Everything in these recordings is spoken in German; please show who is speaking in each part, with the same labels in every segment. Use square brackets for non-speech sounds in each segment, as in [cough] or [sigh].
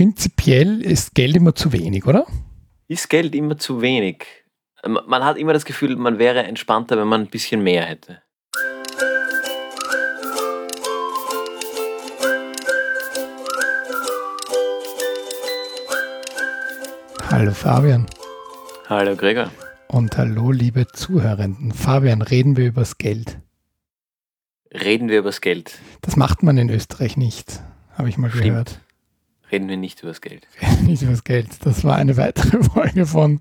Speaker 1: prinzipiell ist Geld immer zu wenig, oder?
Speaker 2: Ist Geld immer zu wenig? Man hat immer das Gefühl, man wäre entspannter, wenn man ein bisschen mehr hätte.
Speaker 1: Hallo Fabian.
Speaker 2: Hallo Gregor.
Speaker 1: Und hallo liebe Zuhörenden. Fabian, reden wir übers Geld.
Speaker 2: Reden wir übers Geld.
Speaker 1: Das macht man in Österreich nicht, habe ich mal Stimmt. gehört.
Speaker 2: Reden wir nicht übers Geld. [laughs]
Speaker 1: nicht übers Geld. Das war eine weitere [laughs] Folge von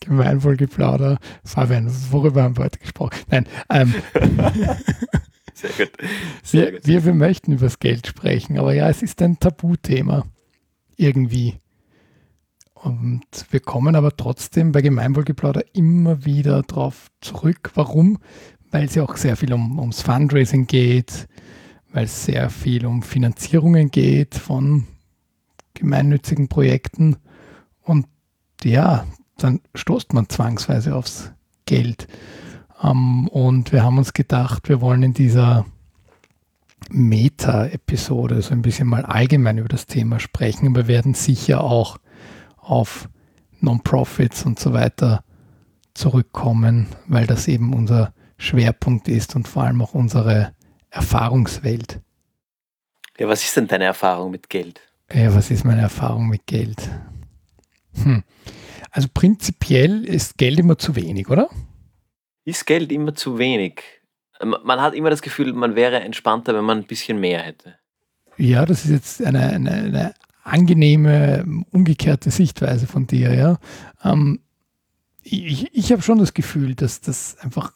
Speaker 1: Gemeinwohlgeplauder. Fabian, worüber haben wir heute gesprochen? Nein. Ähm, [laughs] Sehr gut. Sehr wir, gut. Wir, wir möchten übers Geld sprechen, aber ja, es ist ein Tabuthema. Irgendwie. Und wir kommen aber trotzdem bei Gemeinwohlgeplauder immer wieder darauf zurück. Warum? Weil es ja auch sehr viel um, ums Fundraising geht, weil es sehr viel um Finanzierungen geht von gemeinnützigen Projekten. Und ja, dann stoßt man zwangsweise aufs Geld. Ähm, und wir haben uns gedacht, wir wollen in dieser Meta-Episode so ein bisschen mal allgemein über das Thema sprechen. Wir werden sicher auch auf Non-Profits und so weiter zurückkommen, weil das eben unser Schwerpunkt ist und vor allem auch unsere Erfahrungswelt.
Speaker 2: Ja, was ist denn deine Erfahrung mit Geld?
Speaker 1: Ja, was ist meine Erfahrung mit Geld? Hm. Also prinzipiell ist Geld immer zu wenig, oder?
Speaker 2: Ist Geld immer zu wenig? Man hat immer das Gefühl, man wäre entspannter, wenn man ein bisschen mehr hätte.
Speaker 1: Ja, das ist jetzt eine, eine, eine angenehme, umgekehrte Sichtweise von dir, ja. Ähm, ich ich habe schon das Gefühl, dass das einfach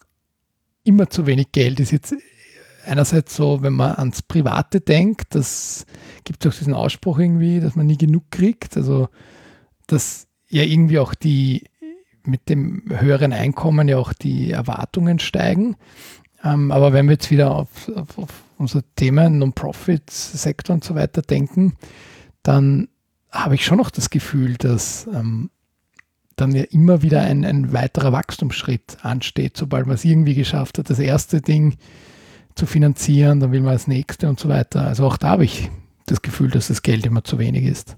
Speaker 1: immer zu wenig Geld ist. Jetzt einerseits so, wenn man ans Private denkt, das gibt es auch diesen Ausspruch irgendwie, dass man nie genug kriegt. Also, dass ja irgendwie auch die mit dem höheren Einkommen ja auch die Erwartungen steigen. Ähm, aber wenn wir jetzt wieder auf, auf, auf unser Thema Non-Profit-Sektor und so weiter denken, dann habe ich schon noch das Gefühl, dass ähm, dann ja immer wieder ein, ein weiterer Wachstumsschritt ansteht, sobald man es irgendwie geschafft hat, das erste Ding zu finanzieren, dann will man das nächste und so weiter. Also auch da habe ich das Gefühl, dass das Geld immer zu wenig ist.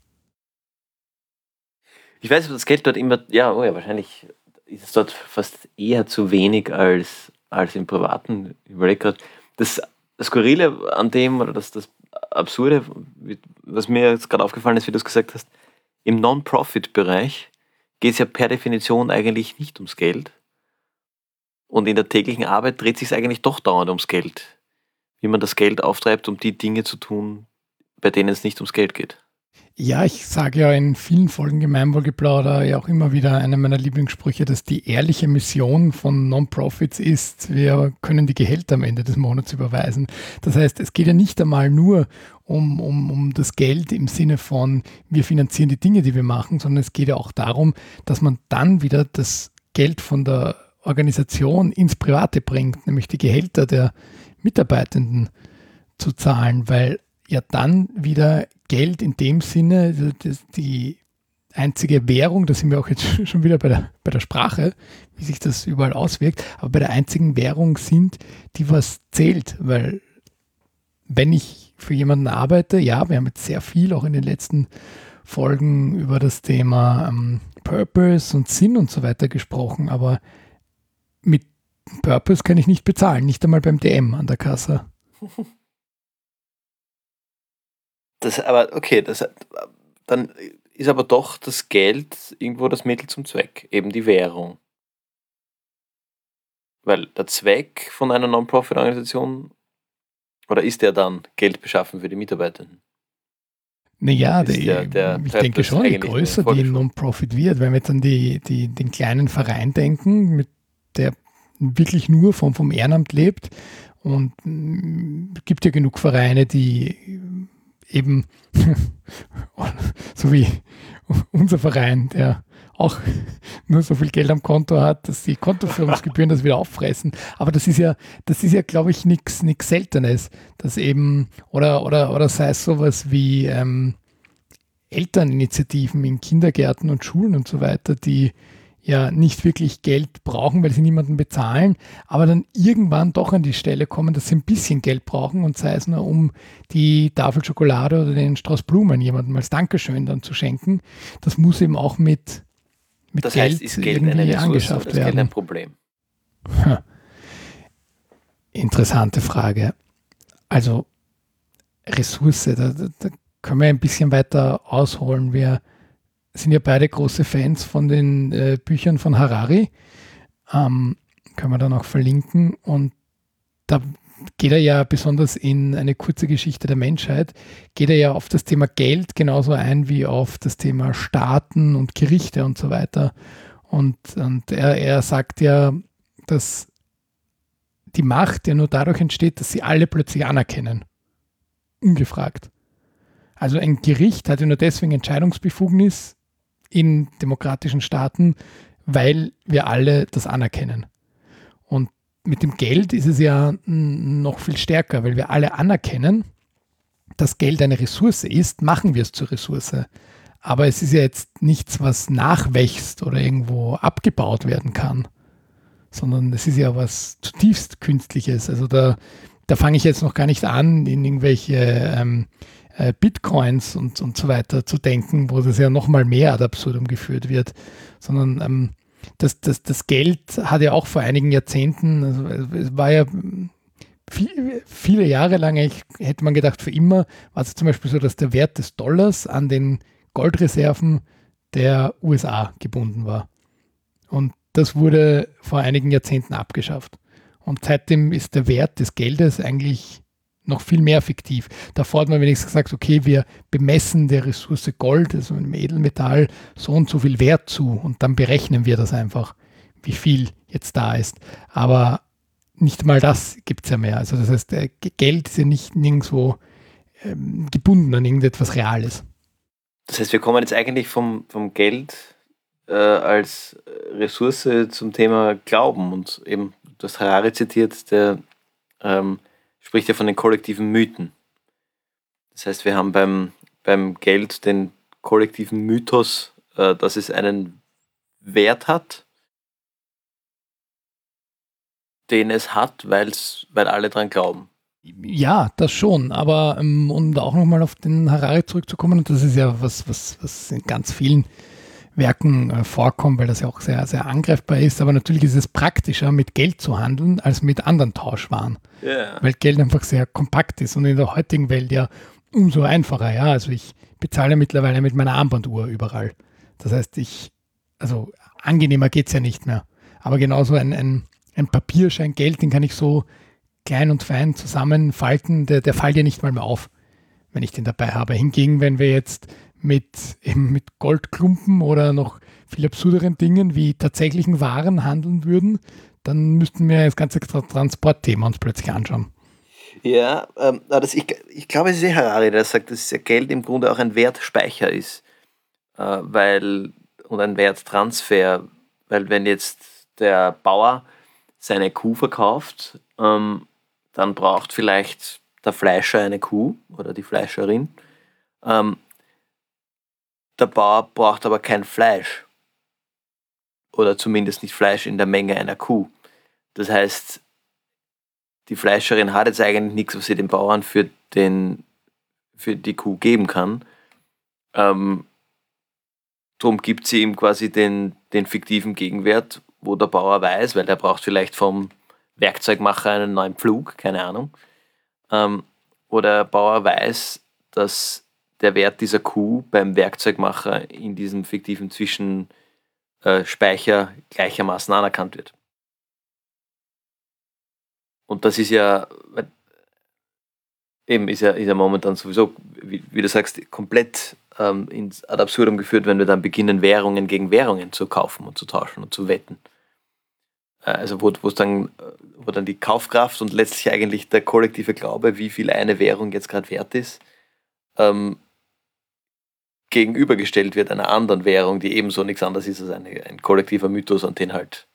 Speaker 2: Ich weiß, ob das Geld dort immer, ja, oh ja, wahrscheinlich ist es dort fast eher zu wenig als, als im Privaten. Ich überlege gerade, das Skurrile an dem oder das, das Absurde, was mir jetzt gerade aufgefallen ist, wie du es gesagt hast, im Non-Profit-Bereich geht es ja per Definition eigentlich nicht ums Geld, und in der täglichen Arbeit dreht sich eigentlich doch dauernd ums Geld. Wie man das Geld auftreibt, um die Dinge zu tun, bei denen es nicht ums Geld geht.
Speaker 1: Ja, ich sage ja in vielen Folgen Gemeinwohlgeplauder ja auch immer wieder einer meiner Lieblingssprüche, dass die ehrliche Mission von Non-Profits ist, wir können die Gehälter am Ende des Monats überweisen. Das heißt, es geht ja nicht einmal nur um, um, um das Geld im Sinne von, wir finanzieren die Dinge, die wir machen, sondern es geht ja auch darum, dass man dann wieder das Geld von der Organisation ins Private bringt, nämlich die Gehälter der Mitarbeitenden zu zahlen, weil ja dann wieder Geld in dem Sinne, also die einzige Währung, da sind wir auch jetzt [laughs] schon wieder bei der, bei der Sprache, wie sich das überall auswirkt, aber bei der einzigen Währung sind, die was zählt, weil wenn ich für jemanden arbeite, ja, wir haben jetzt sehr viel auch in den letzten Folgen über das Thema ähm, Purpose und Sinn und so weiter gesprochen, aber mit Purpose kann ich nicht bezahlen, nicht einmal beim DM an der Kasse. [laughs]
Speaker 2: Das, aber okay, das, dann ist aber doch das Geld irgendwo das Mittel zum Zweck, eben die Währung. Weil der Zweck von einer Non-Profit-Organisation, oder ist der dann Geld beschaffen für die Mitarbeitenden?
Speaker 1: Naja, die, der, der ich denke schon, je größer die Non-Profit wird, wenn wir jetzt an die, die, den kleinen Verein denken, mit der wirklich nur vom, vom Ehrenamt lebt. Und es mm, gibt ja genug Vereine, die eben, [laughs] so wie unser Verein, der auch nur so viel Geld am Konto hat, dass die Kontoführungsgebühren das wieder auffressen. Aber das ist ja, das ist ja, glaube ich, nichts Seltenes, dass eben, oder, oder, oder sei es sowas wie ähm, Elterninitiativen in Kindergärten und Schulen und so weiter, die ja nicht wirklich Geld brauchen, weil sie niemanden bezahlen, aber dann irgendwann doch an die Stelle kommen, dass sie ein bisschen Geld brauchen und sei es nur um die Tafel Schokolade oder den Strauß Blumen jemandem als Dankeschön dann zu schenken. Das muss eben auch mit, mit
Speaker 2: das
Speaker 1: Geld,
Speaker 2: heißt, ist Geld irgendwie Ressource,
Speaker 1: angeschafft werden. Geld
Speaker 2: ein Problem?
Speaker 1: Hm. Interessante Frage. Also Ressource, da, da, da können wir ein bisschen weiter ausholen. Wir sind ja beide große Fans von den äh, Büchern von Harari. Ähm, können wir dann auch verlinken. Und da geht er ja besonders in eine kurze Geschichte der Menschheit, geht er ja auf das Thema Geld genauso ein wie auf das Thema Staaten und Gerichte und so weiter. Und, und er, er sagt ja, dass die Macht ja nur dadurch entsteht, dass sie alle plötzlich anerkennen. Ungefragt. Also ein Gericht hat ja nur deswegen Entscheidungsbefugnis, in demokratischen Staaten, weil wir alle das anerkennen. Und mit dem Geld ist es ja noch viel stärker, weil wir alle anerkennen, dass Geld eine Ressource ist, machen wir es zur Ressource. Aber es ist ja jetzt nichts, was nachwächst oder irgendwo abgebaut werden kann, sondern es ist ja was zutiefst Künstliches. Also da, da fange ich jetzt noch gar nicht an, in irgendwelche ähm, äh, Bitcoins und, und so weiter zu denken, wo das ja nochmal mehr ad absurdum geführt wird, sondern ähm, das, das, das Geld hat ja auch vor einigen Jahrzehnten, also es war ja viel, viele Jahre lang, ich, hätte man gedacht, für immer war es zum Beispiel so, dass der Wert des Dollars an den Goldreserven der USA gebunden war. Und das wurde vor einigen Jahrzehnten abgeschafft. Und seitdem ist der Wert des Geldes eigentlich noch viel mehr fiktiv. Davor hat man wenigstens gesagt, okay, wir bemessen der Ressource Gold, also einem Edelmetall, so und so viel Wert zu und dann berechnen wir das einfach, wie viel jetzt da ist. Aber nicht mal das gibt es ja mehr. Also das heißt, Geld ist ja nicht nirgendwo ähm, gebunden an irgendetwas Reales.
Speaker 2: Das heißt, wir kommen jetzt eigentlich vom, vom Geld äh, als Ressource zum Thema Glauben und eben, du hast Harari zitiert, der ähm, spricht ja von den kollektiven Mythen. Das heißt, wir haben beim, beim Geld den kollektiven Mythos, äh, dass es einen Wert hat, den es hat, weil's, weil alle dran glauben.
Speaker 1: Ja, das schon, aber ähm, um auch nochmal auf den Harari zurückzukommen, und das ist ja was, was, was in ganz vielen Werken äh, vorkommt, weil das ja auch sehr, sehr angreifbar ist. Aber natürlich ist es praktischer, mit Geld zu handeln, als mit anderen Tauschwaren. Yeah. Weil Geld einfach sehr kompakt ist und in der heutigen Welt ja umso einfacher. Ja, also ich bezahle mittlerweile mit meiner Armbanduhr überall. Das heißt, ich, also angenehmer geht es ja nicht mehr. Aber genauso ein, ein, ein Papierschein Geld, den kann ich so klein und fein zusammenfalten, der, der fällt ja nicht mal mehr auf, wenn ich den dabei habe. Hingegen, wenn wir jetzt mit, eben mit Goldklumpen oder noch viel absurderen Dingen wie tatsächlichen Waren handeln würden, dann müssten wir das ganze Transportthema uns plötzlich anschauen.
Speaker 2: Ja, ähm, das, ich, ich glaube, es ist eh Harari, der sagt, dass Geld im Grunde auch ein Wertspeicher ist. Äh, weil, und ein Werttransfer, weil wenn jetzt der Bauer seine Kuh verkauft, ähm, dann braucht vielleicht der Fleischer eine Kuh oder die Fleischerin. Ähm, der Bauer braucht aber kein Fleisch. Oder zumindest nicht Fleisch in der Menge einer Kuh. Das heißt, die Fleischerin hat jetzt eigentlich nichts, was sie dem Bauern für, den, für die Kuh geben kann. Ähm, Darum gibt sie ihm quasi den, den fiktiven Gegenwert, wo der Bauer weiß, weil er braucht vielleicht vom Werkzeugmacher einen neuen Pflug, keine Ahnung. Ähm, wo der Bauer weiß, dass der Wert dieser Kuh beim Werkzeugmacher in diesem fiktiven Zwischenspeicher gleichermaßen anerkannt wird. Und das ist ja, eben ist ja, ist ja momentan sowieso, wie, wie du sagst, komplett ähm, ins Ad absurdum geführt, wenn wir dann beginnen, Währungen gegen Währungen zu kaufen und zu tauschen und zu wetten. Äh, also wo, dann, wo dann die Kaufkraft und letztlich eigentlich der kollektive Glaube, wie viel eine Währung jetzt gerade wert ist, ähm, gegenübergestellt wird einer anderen Währung, die ebenso nichts anderes ist als eine, ein kollektiver Mythos, an den halt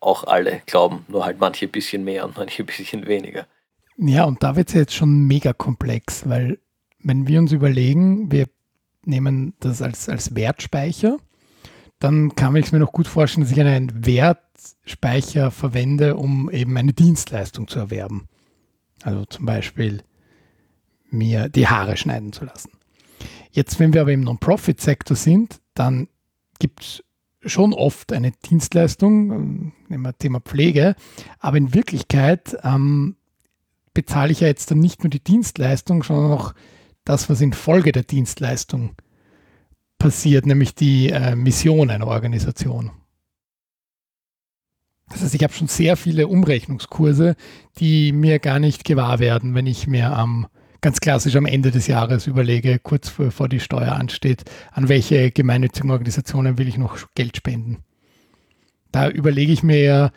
Speaker 2: auch alle glauben, nur halt manche ein bisschen mehr und [laughs] manche ein bisschen weniger.
Speaker 1: Ja, und da wird es jetzt schon mega komplex, weil wenn wir uns überlegen, wir nehmen das als, als Wertspeicher, dann kann ich es mir noch gut vorstellen, dass ich einen Wertspeicher verwende, um eben eine Dienstleistung zu erwerben. Also zum Beispiel mir die Haare schneiden zu lassen. Jetzt, wenn wir aber im Non-Profit-Sektor sind, dann gibt es schon oft eine Dienstleistung, ähm, nehmen wir Thema Pflege, aber in Wirklichkeit ähm, bezahle ich ja jetzt dann nicht nur die Dienstleistung, sondern auch das, was in Folge der Dienstleistung passiert, nämlich die äh, Mission einer Organisation. Das heißt, ich habe schon sehr viele Umrechnungskurse, die mir gar nicht gewahr werden, wenn ich mir am ganz klassisch am Ende des Jahres überlege, kurz bevor die Steuer ansteht, an welche gemeinnützigen Organisationen will ich noch Geld spenden. Da überlege ich mir ja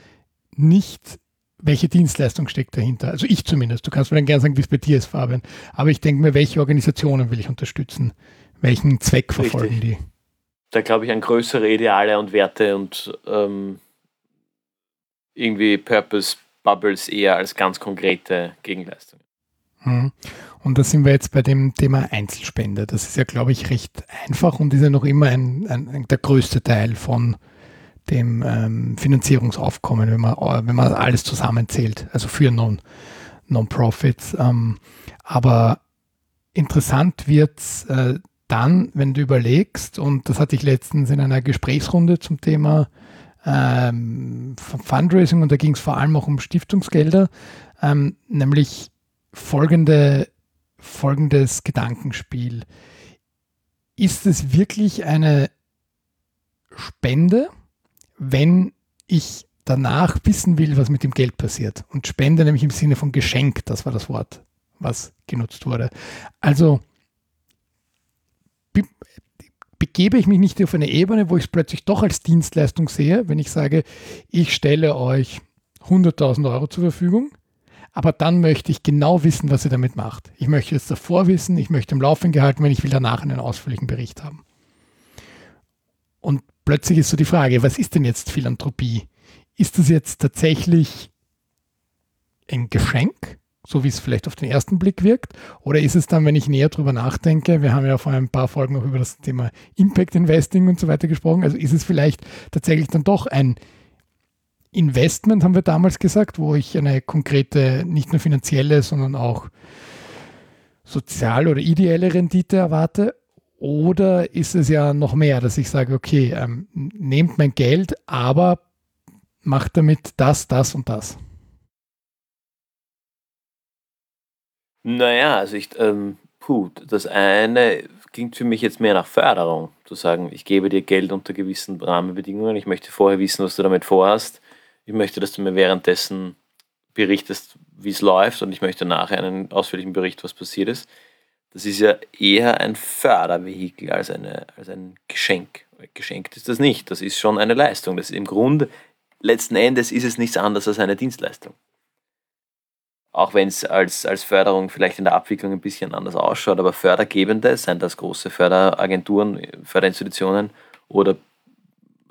Speaker 1: nicht, welche Dienstleistung steckt dahinter. Also ich zumindest. Du kannst mir dann gerne sagen, wie es bei dir ist, Fabian. Aber ich denke mir, welche Organisationen will ich unterstützen? Welchen Zweck verfolgen Richtig. die?
Speaker 2: Da glaube ich an größere Ideale und Werte und ähm, irgendwie Purpose Bubbles eher als ganz konkrete Gegenleistungen.
Speaker 1: Hm. Und da sind wir jetzt bei dem Thema Einzelspende. Das ist ja, glaube ich, recht einfach und ist ja noch immer ein, ein, der größte Teil von dem ähm, Finanzierungsaufkommen, wenn man, wenn man alles zusammenzählt, also für Non, Non-Profits. Ähm, aber interessant wird es äh, dann, wenn du überlegst, und das hatte ich letztens in einer Gesprächsrunde zum Thema ähm, Fundraising und da ging es vor allem auch um Stiftungsgelder, ähm, nämlich folgende folgendes Gedankenspiel. Ist es wirklich eine Spende, wenn ich danach wissen will, was mit dem Geld passiert? Und Spende nämlich im Sinne von Geschenk, das war das Wort, was genutzt wurde. Also be begebe ich mich nicht auf eine Ebene, wo ich es plötzlich doch als Dienstleistung sehe, wenn ich sage, ich stelle euch 100.000 Euro zur Verfügung aber dann möchte ich genau wissen, was ihr damit macht. Ich möchte es davor wissen, ich möchte im Laufen gehalten werden, ich will danach einen ausführlichen Bericht haben. Und plötzlich ist so die Frage, was ist denn jetzt Philanthropie? Ist das jetzt tatsächlich ein Geschenk, so wie es vielleicht auf den ersten Blick wirkt? Oder ist es dann, wenn ich näher drüber nachdenke, wir haben ja vor ein paar Folgen noch über das Thema Impact Investing und so weiter gesprochen, also ist es vielleicht tatsächlich dann doch ein Investment, haben wir damals gesagt, wo ich eine konkrete, nicht nur finanzielle, sondern auch soziale oder ideelle Rendite erwarte? Oder ist es ja noch mehr, dass ich sage, okay, ähm, nehmt mein Geld, aber macht damit das, das und das?
Speaker 2: Naja, also ich, ähm, puh, das eine klingt für mich jetzt mehr nach Förderung, zu sagen, ich gebe dir Geld unter gewissen Rahmenbedingungen, ich möchte vorher wissen, was du damit vorhast ich möchte, dass du mir währenddessen berichtest, wie es läuft und ich möchte nachher einen ausführlichen Bericht, was passiert ist. Das ist ja eher ein Fördervehikel als, eine, als ein Geschenk. Geschenkt ist das nicht. Das ist schon eine Leistung. Das ist im Grunde, letzten Endes ist es nichts anderes als eine Dienstleistung. Auch wenn es als, als Förderung vielleicht in der Abwicklung ein bisschen anders ausschaut, aber Fördergebende, seien das große Förderagenturen, Förderinstitutionen oder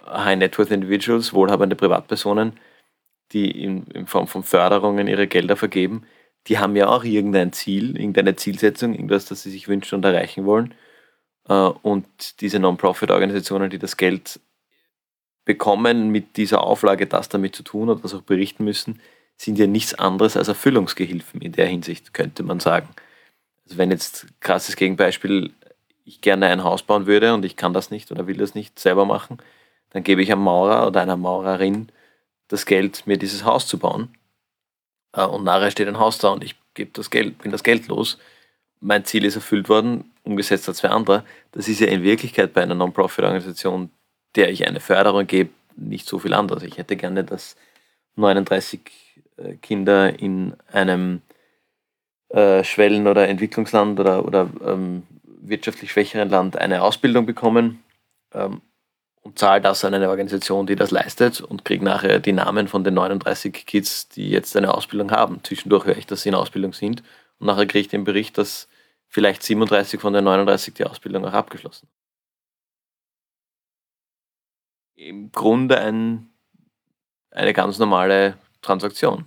Speaker 2: High Net Worth Individuals, wohlhabende Privatpersonen, die in, in Form von Förderungen ihre Gelder vergeben, die haben ja auch irgendein Ziel, irgendeine Zielsetzung, irgendwas, das sie sich wünschen und erreichen wollen. Äh, und diese Non-Profit-Organisationen, die das Geld bekommen mit dieser Auflage, das damit zu tun und das auch berichten müssen, sind ja nichts anderes als Erfüllungsgehilfen in der Hinsicht, könnte man sagen. Also wenn jetzt krasses Gegenbeispiel, ich gerne ein Haus bauen würde und ich kann das nicht oder will das nicht selber machen, dann gebe ich einem Maurer oder einer Maurerin das Geld, mir dieses Haus zu bauen. Äh, und nachher steht ein Haus da und ich gebe das Geld, bin das Geld los. Mein Ziel ist erfüllt worden, umgesetzt hat zwei andere. Das ist ja in Wirklichkeit bei einer Non-Profit-Organisation, der ich eine Förderung gebe, nicht so viel anders. Ich hätte gerne, dass 39 äh, Kinder in einem äh, Schwellen- oder Entwicklungsland oder, oder ähm, wirtschaftlich schwächeren Land eine Ausbildung bekommen. Ähm, und zahle das an eine Organisation, die das leistet und kriege nachher die Namen von den 39 Kids, die jetzt eine Ausbildung haben. Zwischendurch höre ich, dass sie in Ausbildung sind und nachher kriege ich den Bericht, dass vielleicht 37 von den 39 die Ausbildung auch abgeschlossen. Im Grunde ein, eine ganz normale Transaktion.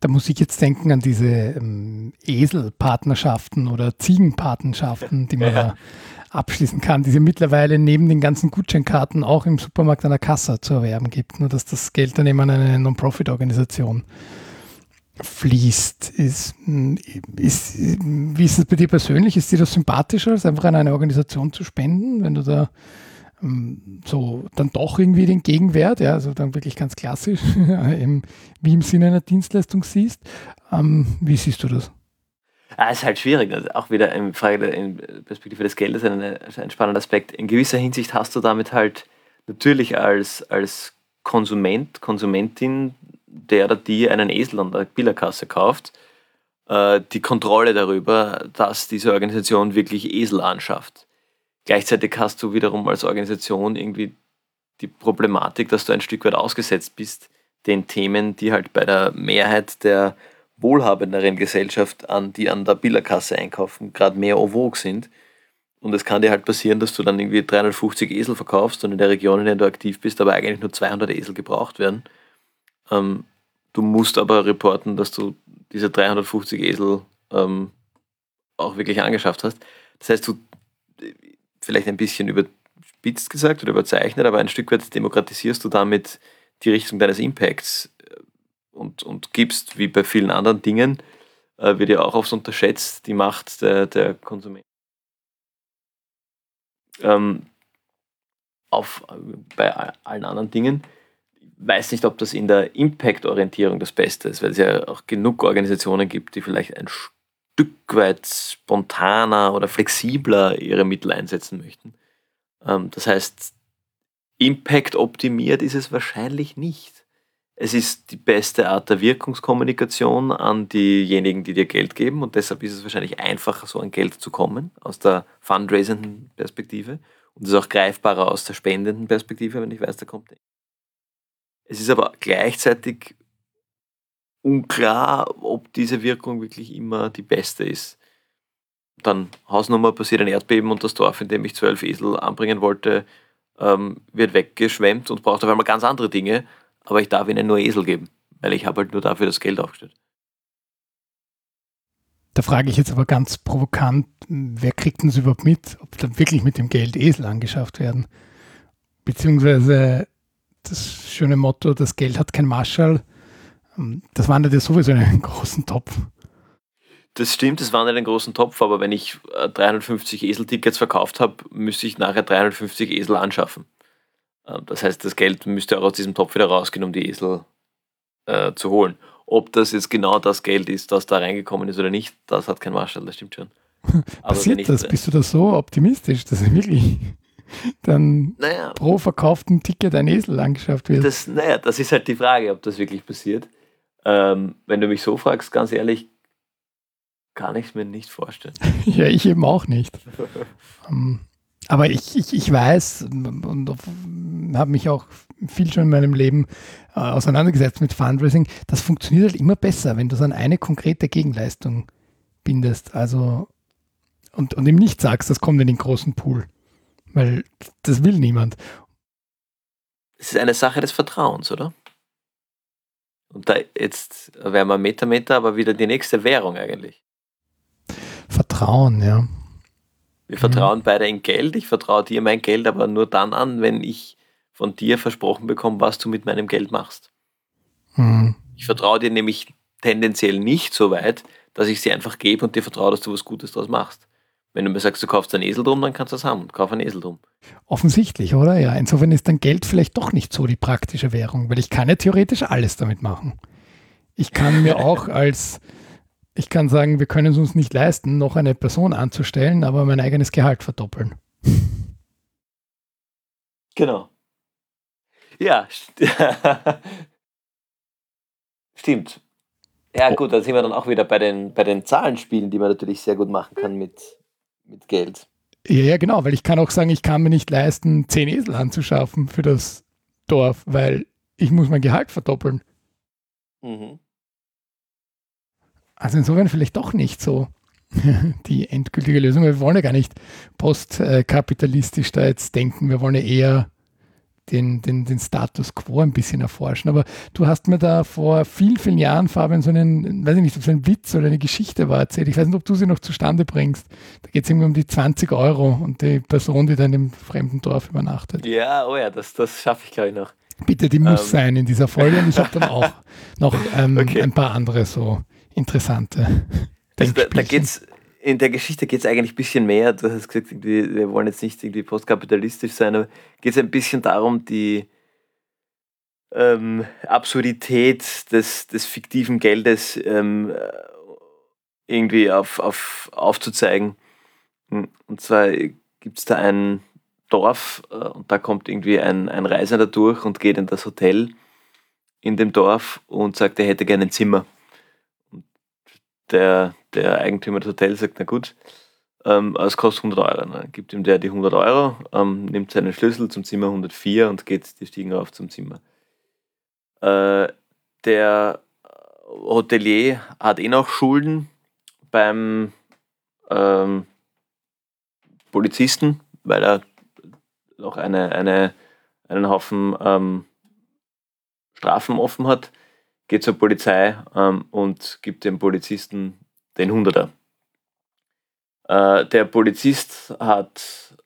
Speaker 1: Da muss ich jetzt denken an diese ähm, Eselpartnerschaften oder Ziegenpatenschaften, die man [laughs] ja abschließen kann, die ja mittlerweile neben den ganzen Gutscheinkarten auch im Supermarkt an der Kasse zu erwerben gibt, nur dass das Geld dann eben an eine Non-Profit-Organisation fließt. Ist, ist, wie ist es bei dir persönlich? Ist dir das sympathischer, als einfach an eine Organisation zu spenden, wenn du da ähm, so dann doch irgendwie den Gegenwert, ja, also dann wirklich ganz klassisch, [laughs] im, wie im Sinne einer Dienstleistung siehst. Ähm, wie siehst du das?
Speaker 2: Ah, ist halt schwierig. Also auch wieder in Frage in Perspektive des Geldes ein, ein spannender Aspekt. In gewisser Hinsicht hast du damit halt natürlich als, als Konsument, Konsumentin, der oder die einen Esel an der Billerkasse kauft, äh, die Kontrolle darüber, dass diese Organisation wirklich Esel anschafft. Gleichzeitig hast du wiederum als Organisation irgendwie die Problematik, dass du ein Stück weit ausgesetzt bist den Themen, die halt bei der Mehrheit der wohlhabenderen Gesellschaft, an die an der Billerkasse einkaufen, gerade mehr en vogue sind. Und es kann dir halt passieren, dass du dann irgendwie 350 Esel verkaufst und in der Region, in der du aktiv bist, aber eigentlich nur 200 Esel gebraucht werden. Ähm, du musst aber reporten, dass du diese 350 Esel ähm, auch wirklich angeschafft hast. Das heißt, du vielleicht ein bisschen überspitzt gesagt oder überzeichnet, aber ein Stück weit demokratisierst du damit die Richtung deines Impacts und, und gibst, wie bei vielen anderen Dingen, äh, wird ja auch oft unterschätzt, die Macht der, der Konsumenten. Ähm, auf, bei allen anderen Dingen. Ich weiß nicht, ob das in der Impact-Orientierung das Beste ist, weil es ja auch genug Organisationen gibt, die vielleicht ein Stück weit spontaner oder flexibler ihre Mittel einsetzen möchten. Ähm, das heißt, Impact optimiert ist es wahrscheinlich nicht. Es ist die beste Art der Wirkungskommunikation an diejenigen, die dir Geld geben und deshalb ist es wahrscheinlich einfacher, so an Geld zu kommen aus der fundraisenden Perspektive und es ist auch greifbarer aus der spendenden Perspektive, wenn ich weiß, da kommt. Es ist aber gleichzeitig unklar, ob diese Wirkung wirklich immer die beste ist. Dann Hausnummer passiert ein Erdbeben und das Dorf, in dem ich zwölf Esel anbringen wollte, ähm, wird weggeschwemmt und braucht auf einmal ganz andere Dinge, aber ich darf ihnen nur Esel geben, weil ich habe halt nur dafür das Geld aufgestellt.
Speaker 1: Da frage ich jetzt aber ganz provokant, wer kriegt denn das überhaupt mit, ob dann wirklich mit dem Geld Esel angeschafft werden? Beziehungsweise das schöne Motto, das Geld hat kein Marschall, ähm, das wandert ja sowieso in einen [laughs] großen Topf.
Speaker 2: Das stimmt, es wandert in einen großen Topf, aber wenn ich 350 äh, Esel-Tickets verkauft habe, müsste ich nachher 350 Esel anschaffen. Äh, das heißt, das Geld müsste auch aus diesem Topf wieder rausgehen, um die Esel äh, zu holen. Ob das jetzt genau das Geld ist, das da reingekommen ist oder nicht, das hat kein Marschall, das stimmt schon. [laughs]
Speaker 1: Passiert ich, das? Bist du da so optimistisch, dass wirklich [laughs] dann naja, pro verkauften Ticket ein Esel angeschafft wird?
Speaker 2: Das, naja, das ist halt die Frage, ob das wirklich passiert. Ähm, wenn du mich so fragst, ganz ehrlich, kann ich es mir nicht vorstellen. [laughs]
Speaker 1: ja, ich eben auch nicht. um, ähm, aber ich, ich, ich weiß und, und habe mich auch viel schon in meinem Leben äh, auseinandergesetzt mit Fundraising. Das funktioniert halt immer besser, wenn du es an eine konkrete Gegenleistung bindest. Also und, und ihm nicht sagst, das kommt in den großen Pool. Weil das will niemand.
Speaker 2: Es ist eine Sache des Vertrauens, oder? Und da jetzt wären wir Metameter, aber wieder die nächste Währung eigentlich.
Speaker 1: Vertrauen, ja.
Speaker 2: Wir vertrauen mhm. beide in Geld. Ich vertraue dir mein Geld, aber nur dann an, wenn ich von dir versprochen bekomme, was du mit meinem Geld machst. Mhm. Ich vertraue dir nämlich tendenziell nicht so weit, dass ich sie einfach gebe und dir vertraue, dass du was Gutes daraus machst. Wenn du mir sagst, du kaufst einen Esel drum, dann kannst du das haben. Kauf einen Esel drum.
Speaker 1: Offensichtlich, oder? Ja, insofern ist dann Geld vielleicht doch nicht so die praktische Währung, weil ich kann ja theoretisch alles damit machen. Ich kann mir [laughs] auch als, ich kann sagen, wir können es uns nicht leisten, noch eine Person anzustellen, aber mein eigenes Gehalt verdoppeln.
Speaker 2: Genau. Ja, [laughs] stimmt. Ja, gut, da sind wir dann auch wieder bei den, bei den Zahlenspielen, die man natürlich sehr gut machen kann mit, mit Geld.
Speaker 1: Ja, ja, genau, weil ich kann auch sagen, ich kann mir nicht leisten, zehn Esel anzuschaffen für das Dorf, weil ich muss mein Gehalt verdoppeln. Mhm. Also insofern vielleicht doch nicht so [laughs] die endgültige Lösung. Wir wollen ja gar nicht postkapitalistisch da jetzt denken. Wir wollen ja eher den, den, den Status quo ein bisschen erforschen. Aber du hast mir da vor vielen, vielen Jahren, Fabian, so einen, weiß ich nicht, ob es ein Witz oder eine Geschichte war erzählt. Ich weiß nicht, ob du sie noch zustande bringst. Da geht es irgendwie um die 20 Euro und die Person, die da in dem fremden Dorf übernachtet.
Speaker 2: Ja, oh ja, das, das schaffe ich, glaube ich, noch.
Speaker 1: Bitte, die muss ähm. sein in dieser Folge. Und ich habe dann auch [laughs] noch ähm, okay. ein paar andere so interessante.
Speaker 2: Also da, da geht's in der Geschichte geht es eigentlich ein bisschen mehr. Du hast gesagt, wir wollen jetzt nicht irgendwie postkapitalistisch sein, aber geht es ein bisschen darum, die ähm, Absurdität des, des fiktiven Geldes ähm, irgendwie auf, auf, aufzuzeigen. Und zwar gibt es da ein Dorf äh, und da kommt irgendwie ein, ein Reisender durch und geht in das Hotel in dem Dorf und sagt, er hätte gerne ein Zimmer. Der, der Eigentümer des Hotels sagt, na gut, ähm, es kostet 100 Euro. Dann gibt ihm der die 100 Euro, ähm, nimmt seinen Schlüssel zum Zimmer 104 und geht die Stiegen auf zum Zimmer. Äh, der Hotelier hat eh noch Schulden beim ähm, Polizisten, weil er noch eine, eine, einen Haufen ähm, Strafen offen hat, geht zur Polizei ähm, und gibt dem Polizisten den Hunderter. Äh, der Polizist hat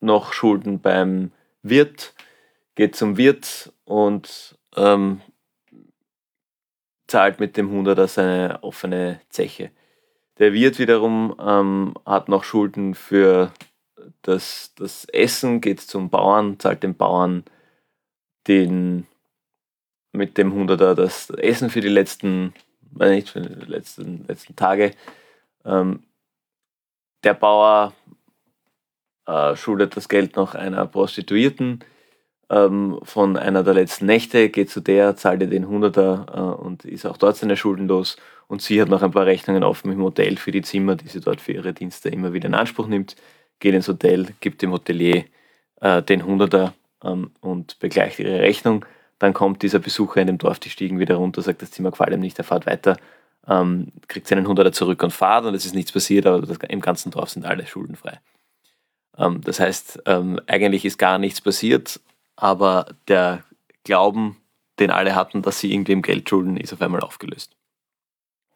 Speaker 2: noch Schulden beim Wirt, geht zum Wirt und ähm, zahlt mit dem Hunderter seine offene Zeche. Der Wirt wiederum ähm, hat noch Schulden für das, das Essen, geht zum Bauern, zahlt dem Bauern den mit dem Hunderter das Essen für die letzten nicht, für die letzten, letzten Tage. Ähm, der Bauer äh, schuldet das Geld noch einer Prostituierten ähm, von einer der letzten Nächte, geht zu der, zahlt ihr den Hunderter äh, und ist auch dort seine Schulden los. Und sie hat noch ein paar Rechnungen offen im Hotel für die Zimmer, die sie dort für ihre Dienste immer wieder in Anspruch nimmt. Geht ins Hotel, gibt dem Hotelier äh, den Hunderter ähm, und begleicht ihre Rechnung. Dann kommt dieser Besucher in dem Dorf die Stiegen wieder runter, sagt, das Zimmer gefällt ihm nicht, er fährt weiter, ähm, kriegt seinen Hunderter zurück und fahrt und es ist nichts passiert, aber das, im ganzen Dorf sind alle schuldenfrei. Ähm, das heißt, ähm, eigentlich ist gar nichts passiert, aber der Glauben, den alle hatten, dass sie irgendwem Geld schulden, ist auf einmal aufgelöst.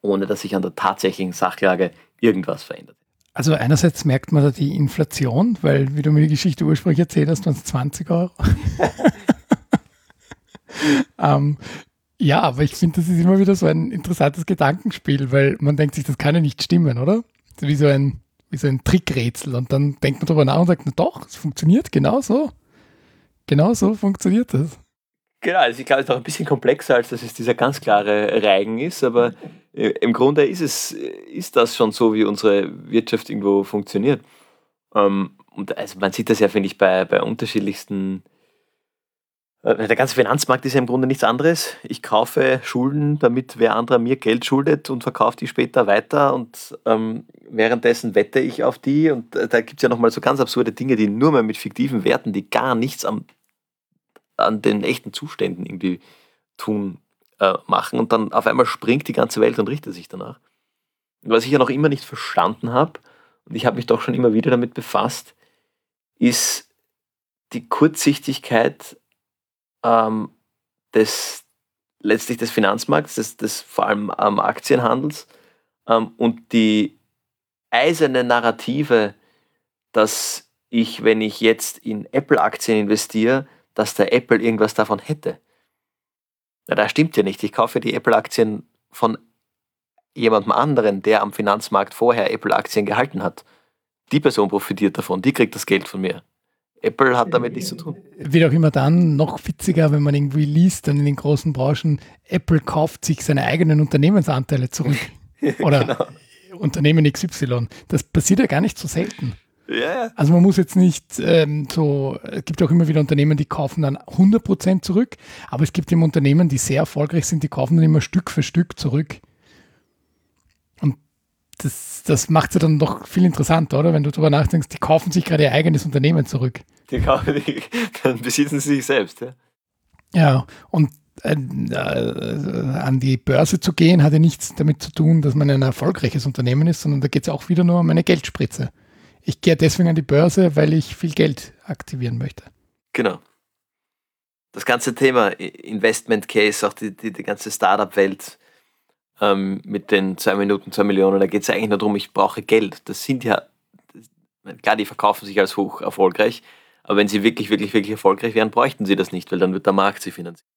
Speaker 2: Ohne dass sich an der tatsächlichen Sachlage irgendwas verändert.
Speaker 1: Also einerseits merkt man da die Inflation, weil, wie du mir die Geschichte ursprünglich erzählt hast, waren es 20 Euro. [laughs] ähm, ja, aber ich finde, das ist immer wieder so ein interessantes Gedankenspiel, weil man denkt sich, das kann ja nicht stimmen, oder? Wie so ein, wie so ein Trickrätsel. Und dann denkt man darüber nach und sagt, na doch, es funktioniert genau so. Genau so funktioniert das.
Speaker 2: Genau, also ich glaube, es ist auch ein bisschen komplexer, als dass es dieser ganz klare Reigen ist, aber äh, im Grunde ist es, ist das schon so, wie unsere Wirtschaft irgendwo funktioniert. Ähm, und also man sieht das ja, finde ich, bei, bei unterschiedlichsten äh, der ganze Finanzmarkt ist ja im Grunde nichts anderes. Ich kaufe Schulden, damit wer anderer mir Geld schuldet und verkaufe die später weiter und ähm, währenddessen wette ich auf die und äh, da gibt es ja nochmal so ganz absurde Dinge, die nur mal mit fiktiven Werten, die gar nichts am, an den echten Zuständen irgendwie tun, äh, machen und dann auf einmal springt die ganze Welt und richtet sich danach. Was ich ja noch immer nicht verstanden habe, und ich habe mich doch schon immer wieder damit befasst, ist die Kurzsichtigkeit ähm, des, letztlich des Finanzmarkts, des, des vor allem ähm, Aktienhandels ähm, und die eiserne Narrative, dass ich, wenn ich jetzt in Apple-Aktien investiere, dass der Apple irgendwas davon hätte. Ja, das stimmt ja nicht. Ich kaufe die Apple-Aktien von jemandem anderen, der am Finanzmarkt vorher Apple-Aktien gehalten hat. Die Person profitiert davon, die kriegt das Geld von mir. Apple hat damit nichts zu tun.
Speaker 1: Wird auch immer dann noch witziger, wenn man irgendwie liest, dann in den großen Branchen, Apple kauft sich seine eigenen Unternehmensanteile zurück. [laughs] Oder genau. Unternehmen XY. Das passiert ja gar nicht so selten.
Speaker 2: Yeah.
Speaker 1: Also man muss jetzt nicht ähm, so, es gibt auch immer wieder Unternehmen, die kaufen dann 100% zurück, aber es gibt eben Unternehmen, die sehr erfolgreich sind, die kaufen dann immer Stück für Stück zurück das, das macht es ja dann doch viel interessanter, oder? Wenn du darüber nachdenkst, die kaufen sich gerade ihr eigenes Unternehmen zurück.
Speaker 2: Die kaufen, die, [laughs] dann besitzen sie sich selbst, ja.
Speaker 1: Ja, und äh, äh, an die Börse zu gehen, hat ja nichts damit zu tun, dass man ein erfolgreiches Unternehmen ist, sondern da geht es auch wieder nur um eine Ich gehe deswegen an die Börse, weil ich viel Geld aktivieren möchte.
Speaker 2: Genau. das ganze Thema Investment Case, auch die, die, die ganze Startup-Welt ähm, mit den zwei Minuten, zwei Millionen, da geht es eigentlich nur darum, ich brauche Geld. Das sind ja, das, klar, die verkaufen sich als hoch erfolgreich, aber wenn sie wirklich, wirklich, wirklich erfolgreich wären, bräuchten sie das nicht, weil dann wird der Markt sie finanzieren.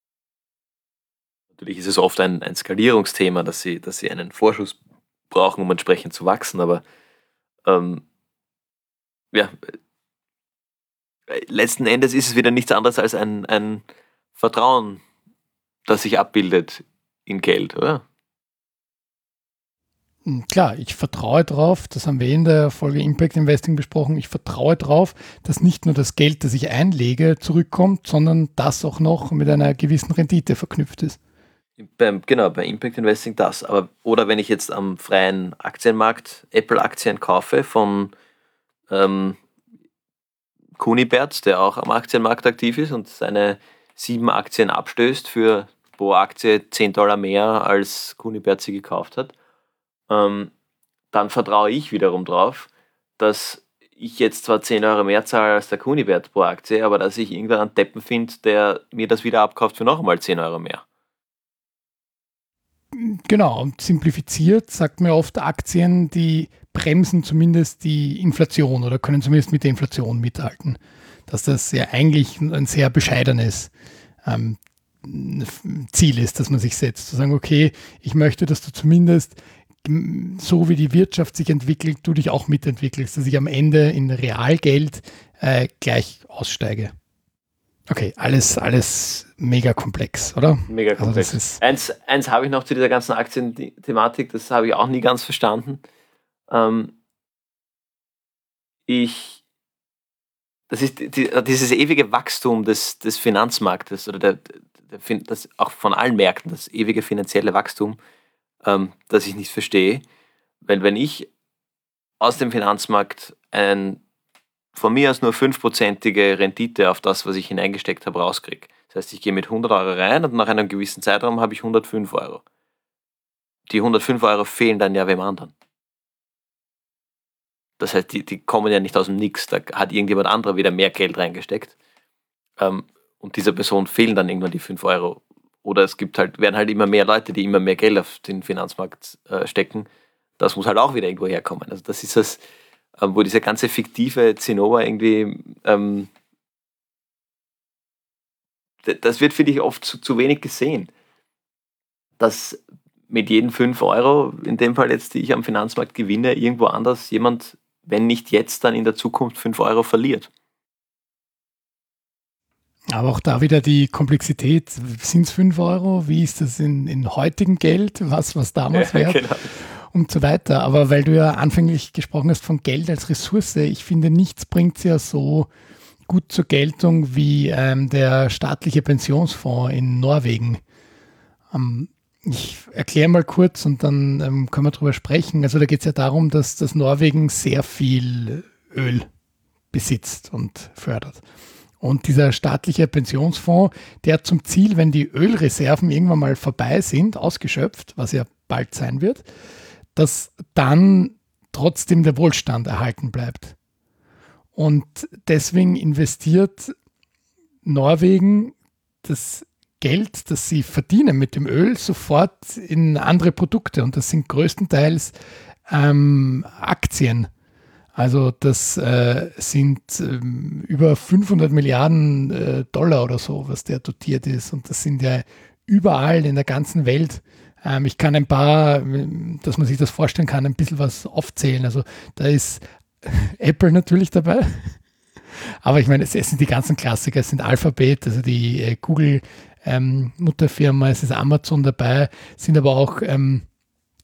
Speaker 2: Natürlich ist es oft ein, ein Skalierungsthema, dass sie, dass sie einen Vorschuss brauchen, um entsprechend zu wachsen, aber ähm, ja, letzten Endes ist es wieder nichts anderes als ein, ein Vertrauen, das sich abbildet in Geld, oder?
Speaker 1: Hm, klar, ich vertraue darauf, das haben wir in der Folge Impact Investing besprochen, ich vertraue darauf, dass nicht nur das Geld, das ich einlege, zurückkommt, sondern das auch noch mit einer gewissen Rendite verknüpft ist.
Speaker 2: Beim, genau, bei Impact Investing das. Aber, oder wenn ich jetzt am freien Aktienmarkt Apple-Aktien kaufe von ähm, Kunibert, der auch am Aktienmarkt aktiv ist und seine sieben Aktien abstößt für pro Aktie 10 Dollar mehr, als Kunibert sie gekauft hat, ähm, dann vertraue ich wiederum drauf, dass ich jetzt zwar 10 Euro mehr zahle als der Kunibert pro Aktie, aber dass ich irgendwann einen Deppen finde, der mir das wieder abkauft für noch einmal 10 Euro mehr.
Speaker 1: Genau, und simplifiziert sagt mir oft Aktien, die bremsen zumindest die Inflation oder können zumindest mit der Inflation mithalten. Dass das ja eigentlich ein sehr bescheidenes ähm, Ziel ist, das man sich setzt. Zu sagen, okay, ich möchte, dass du zumindest so wie die Wirtschaft sich entwickelt, du dich auch mitentwickelst, dass ich am Ende in Realgeld äh, gleich aussteige. Okay, alles, alles mega komplex, oder?
Speaker 2: Mega also komplex. Also eins eins habe ich noch zu dieser ganzen Aktienthematik, das habe ich auch nie ganz verstanden. Ähm, ich, das ist die, dieses ewige Wachstum des, des Finanzmarktes oder der, der, das auch von allen Märkten, das ewige finanzielle Wachstum, ähm, das ich nicht verstehe. Weil wenn ich aus dem Finanzmarkt ein von mir aus nur 5%ige Rendite auf das, was ich hineingesteckt habe, rauskriege. Das heißt, ich gehe mit 100 Euro rein und nach einem gewissen Zeitraum habe ich 105 Euro. Die 105 Euro fehlen dann ja wem anderen. Das heißt, die, die kommen ja nicht aus dem Nix. Da hat irgendjemand anderer wieder mehr Geld reingesteckt. Ähm, und dieser Person fehlen dann irgendwann die 5 Euro. Oder es gibt halt, werden halt immer mehr Leute, die immer mehr Geld auf den Finanzmarkt äh, stecken. Das muss halt auch wieder irgendwo herkommen. Also das ist das, ähm, wo diese ganze fiktive Zinnober irgendwie, ähm, das wird, finde ich, oft zu, zu wenig gesehen. Dass mit jedem 5 Euro, in dem Fall jetzt, die ich am Finanzmarkt gewinne, irgendwo anders jemand, wenn nicht jetzt, dann in der Zukunft 5 Euro verliert.
Speaker 1: Aber auch da wieder die Komplexität. Sind es 5 Euro? Wie ist das in, in heutigem Geld? Was, was damals [laughs] ja, wert? Genau und so weiter. Aber weil du ja anfänglich gesprochen hast von Geld als Ressource, ich finde, nichts bringt es ja so gut zur Geltung wie ähm, der staatliche Pensionsfonds in Norwegen. Ähm, ich erkläre mal kurz und dann ähm, können wir darüber sprechen. Also da geht es ja darum, dass das Norwegen sehr viel Öl besitzt und fördert. Und dieser staatliche Pensionsfonds, der hat zum Ziel, wenn die Ölreserven irgendwann mal vorbei sind, ausgeschöpft, was ja bald sein wird, dass dann trotzdem der Wohlstand erhalten bleibt. Und deswegen investiert Norwegen das Geld, das sie verdienen mit dem Öl, sofort in andere Produkte. Und das sind größtenteils ähm, Aktien. Also das äh, sind ähm, über 500 Milliarden äh, Dollar oder so, was der dotiert ist. Und das sind ja überall in der ganzen Welt ähm, ich kann ein paar, dass man sich das vorstellen kann, ein bisschen was aufzählen. Also da ist Apple natürlich dabei. Aber ich meine, es, es, sind die ganzen Klassiker, es sind Alphabet, also die äh, Google ähm, Mutterfirma, es ist Amazon dabei, sind aber auch, ähm,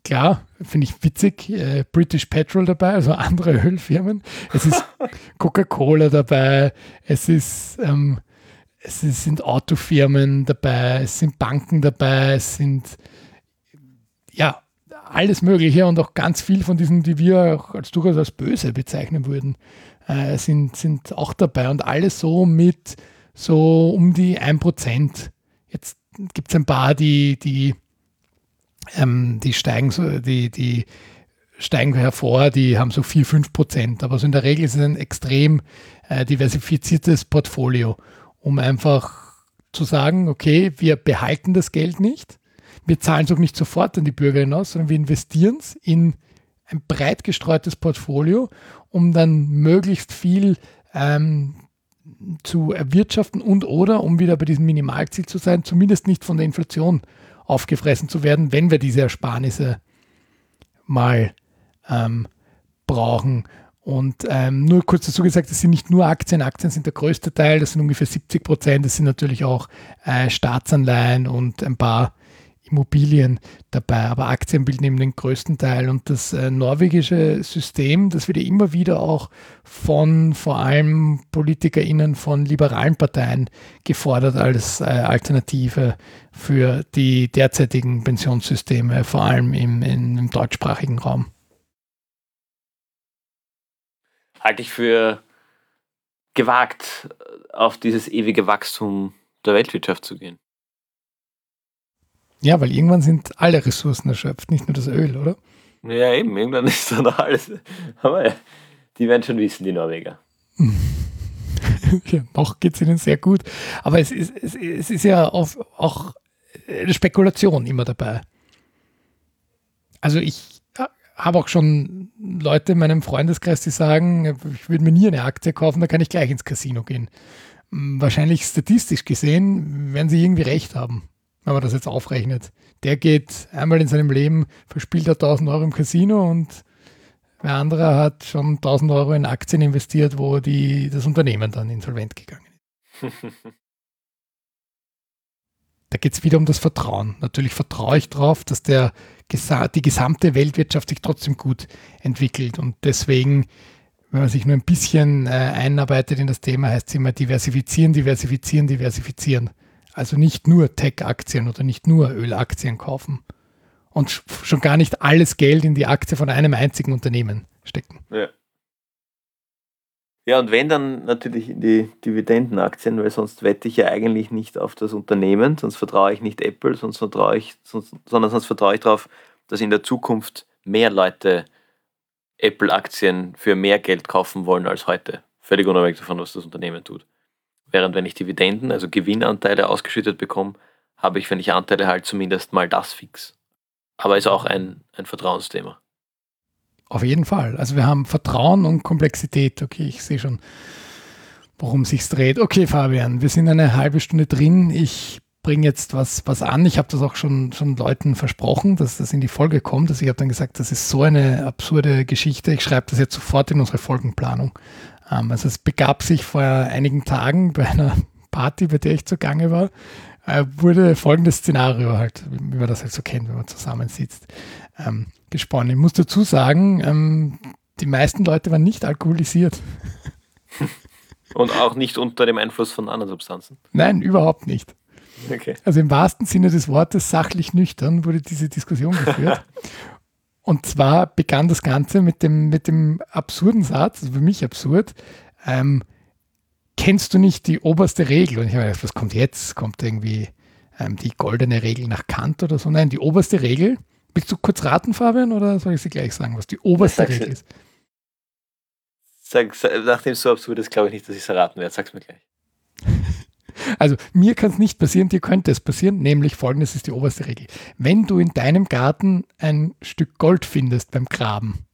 Speaker 1: klar, finde ich witzig, äh, British Petrol dabei, also [laughs] andere Ölfirmen. Es ist [laughs] Coca-Cola dabei, es ist, ähm, es sind Autofirmen dabei, es sind Banken dabei, es sind ja, alles Mögliche und auch ganz viel von diesen, die wir auch als durchaus als böse bezeichnen würden, äh, sind, sind auch dabei und alles so mit so um die 1%. Jetzt gibt es ein paar, die, die, ähm, die steigen so, die, die steigen hervor, die haben so 4, 5 Prozent. Aber so in der Regel ist es ein extrem äh, diversifiziertes Portfolio, um einfach zu sagen, okay, wir behalten das Geld nicht, wir zahlen es auch nicht sofort an die Bürgerinnen aus, sondern wir investieren es in ein breit gestreutes Portfolio, um dann möglichst viel ähm, zu erwirtschaften und oder, um wieder bei diesem Minimalziel zu sein, zumindest nicht von der Inflation aufgefressen zu werden, wenn wir diese Ersparnisse mal ähm, brauchen. Und ähm, nur kurz dazu gesagt, es sind nicht nur Aktien, Aktien sind der größte Teil, das sind ungefähr 70 Prozent, es sind natürlich auch äh, Staatsanleihen und ein paar Immobilien dabei, aber Aktien bilden eben den größten Teil. Und das äh, norwegische System, das wird ja immer wieder auch von vor allem PolitikerInnen von liberalen Parteien gefordert als äh, Alternative für die derzeitigen Pensionssysteme, vor allem im, in, im deutschsprachigen Raum.
Speaker 2: Halte ich für gewagt, auf dieses ewige Wachstum der Weltwirtschaft zu gehen.
Speaker 1: Ja, weil irgendwann sind alle Ressourcen erschöpft, nicht nur das Öl, oder?
Speaker 2: Ja, eben, irgendwann [laughs] ist dann alles. Aber ja, die werden schon wissen, die Norweger. [laughs]
Speaker 1: ja, noch geht es ihnen sehr gut. Aber es ist, es, es ist ja auch, auch eine Spekulation immer dabei. Also ich habe auch schon Leute in meinem Freundeskreis, die sagen, ich würde mir nie eine Aktie kaufen, da kann ich gleich ins Casino gehen. Wahrscheinlich statistisch gesehen werden sie irgendwie recht haben wenn man das jetzt aufrechnet. Der geht einmal in seinem Leben, verspielt er 1000 Euro im Casino und wer andere hat schon 1000 Euro in Aktien investiert, wo die, das Unternehmen dann insolvent gegangen ist. [laughs] da geht es wieder um das Vertrauen. Natürlich vertraue ich darauf, dass der, die gesamte Weltwirtschaft sich trotzdem gut entwickelt und deswegen wenn man sich nur ein bisschen äh, einarbeitet in das Thema, heißt es immer diversifizieren, diversifizieren, diversifizieren. Also nicht nur Tech-Aktien oder nicht nur Ölaktien kaufen. Und schon gar nicht alles Geld in die Aktie von einem einzigen Unternehmen stecken.
Speaker 2: Ja. Ja, und wenn dann natürlich in die Dividendenaktien, weil sonst wette ich ja eigentlich nicht auf das Unternehmen, sonst vertraue ich nicht Apple, sonst vertraue ich, sonst, sondern sonst vertraue ich darauf, dass in der Zukunft mehr Leute Apple-Aktien für mehr Geld kaufen wollen als heute. Völlig unabhängig davon, was das Unternehmen tut. Während wenn ich Dividenden, also Gewinnanteile ausgeschüttet bekomme, habe ich, wenn ich Anteile halt zumindest mal das fix. Aber ist auch ein, ein Vertrauensthema.
Speaker 1: Auf jeden Fall. Also wir haben Vertrauen und Komplexität. Okay, ich sehe schon, worum sich dreht. Okay, Fabian, wir sind eine halbe Stunde drin. Ich bringe jetzt was, was an. Ich habe das auch schon, schon Leuten versprochen, dass das in die Folge kommt. Also ich habe dann gesagt, das ist so eine absurde Geschichte. Ich schreibe das jetzt sofort in unsere Folgenplanung. Ähm, also es begab sich vor einigen Tagen bei einer Party, bei der ich zugange war, äh, wurde folgendes Szenario halt, wie man das halt so kennt, wenn man zusammensitzt, ähm, gesponnen. Ich muss dazu sagen, ähm, die meisten Leute waren nicht alkoholisiert. [laughs]
Speaker 2: Und auch nicht unter dem Einfluss von anderen Substanzen?
Speaker 1: Nein, überhaupt nicht. Okay. Also im wahrsten Sinne des Wortes sachlich nüchtern wurde diese Diskussion geführt. [laughs] Und zwar begann das Ganze mit dem, mit dem absurden Satz, also für mich absurd, ähm, kennst du nicht die oberste Regel? Und ich habe gedacht, was kommt jetzt? Kommt irgendwie ähm, die goldene Regel nach Kant oder so? Nein, die oberste Regel. Willst du kurz raten, Fabian, oder soll ich sie gleich sagen, was die oberste Regel ist?
Speaker 2: Sag, sag, nachdem es so absurd ist, glaube ich nicht, dass ich es erraten werde. Sag's mir gleich. [laughs]
Speaker 1: Also mir kann es nicht passieren, dir könnte es passieren, nämlich folgendes ist die oberste Regel. Wenn du in deinem Garten ein Stück Gold findest beim Graben,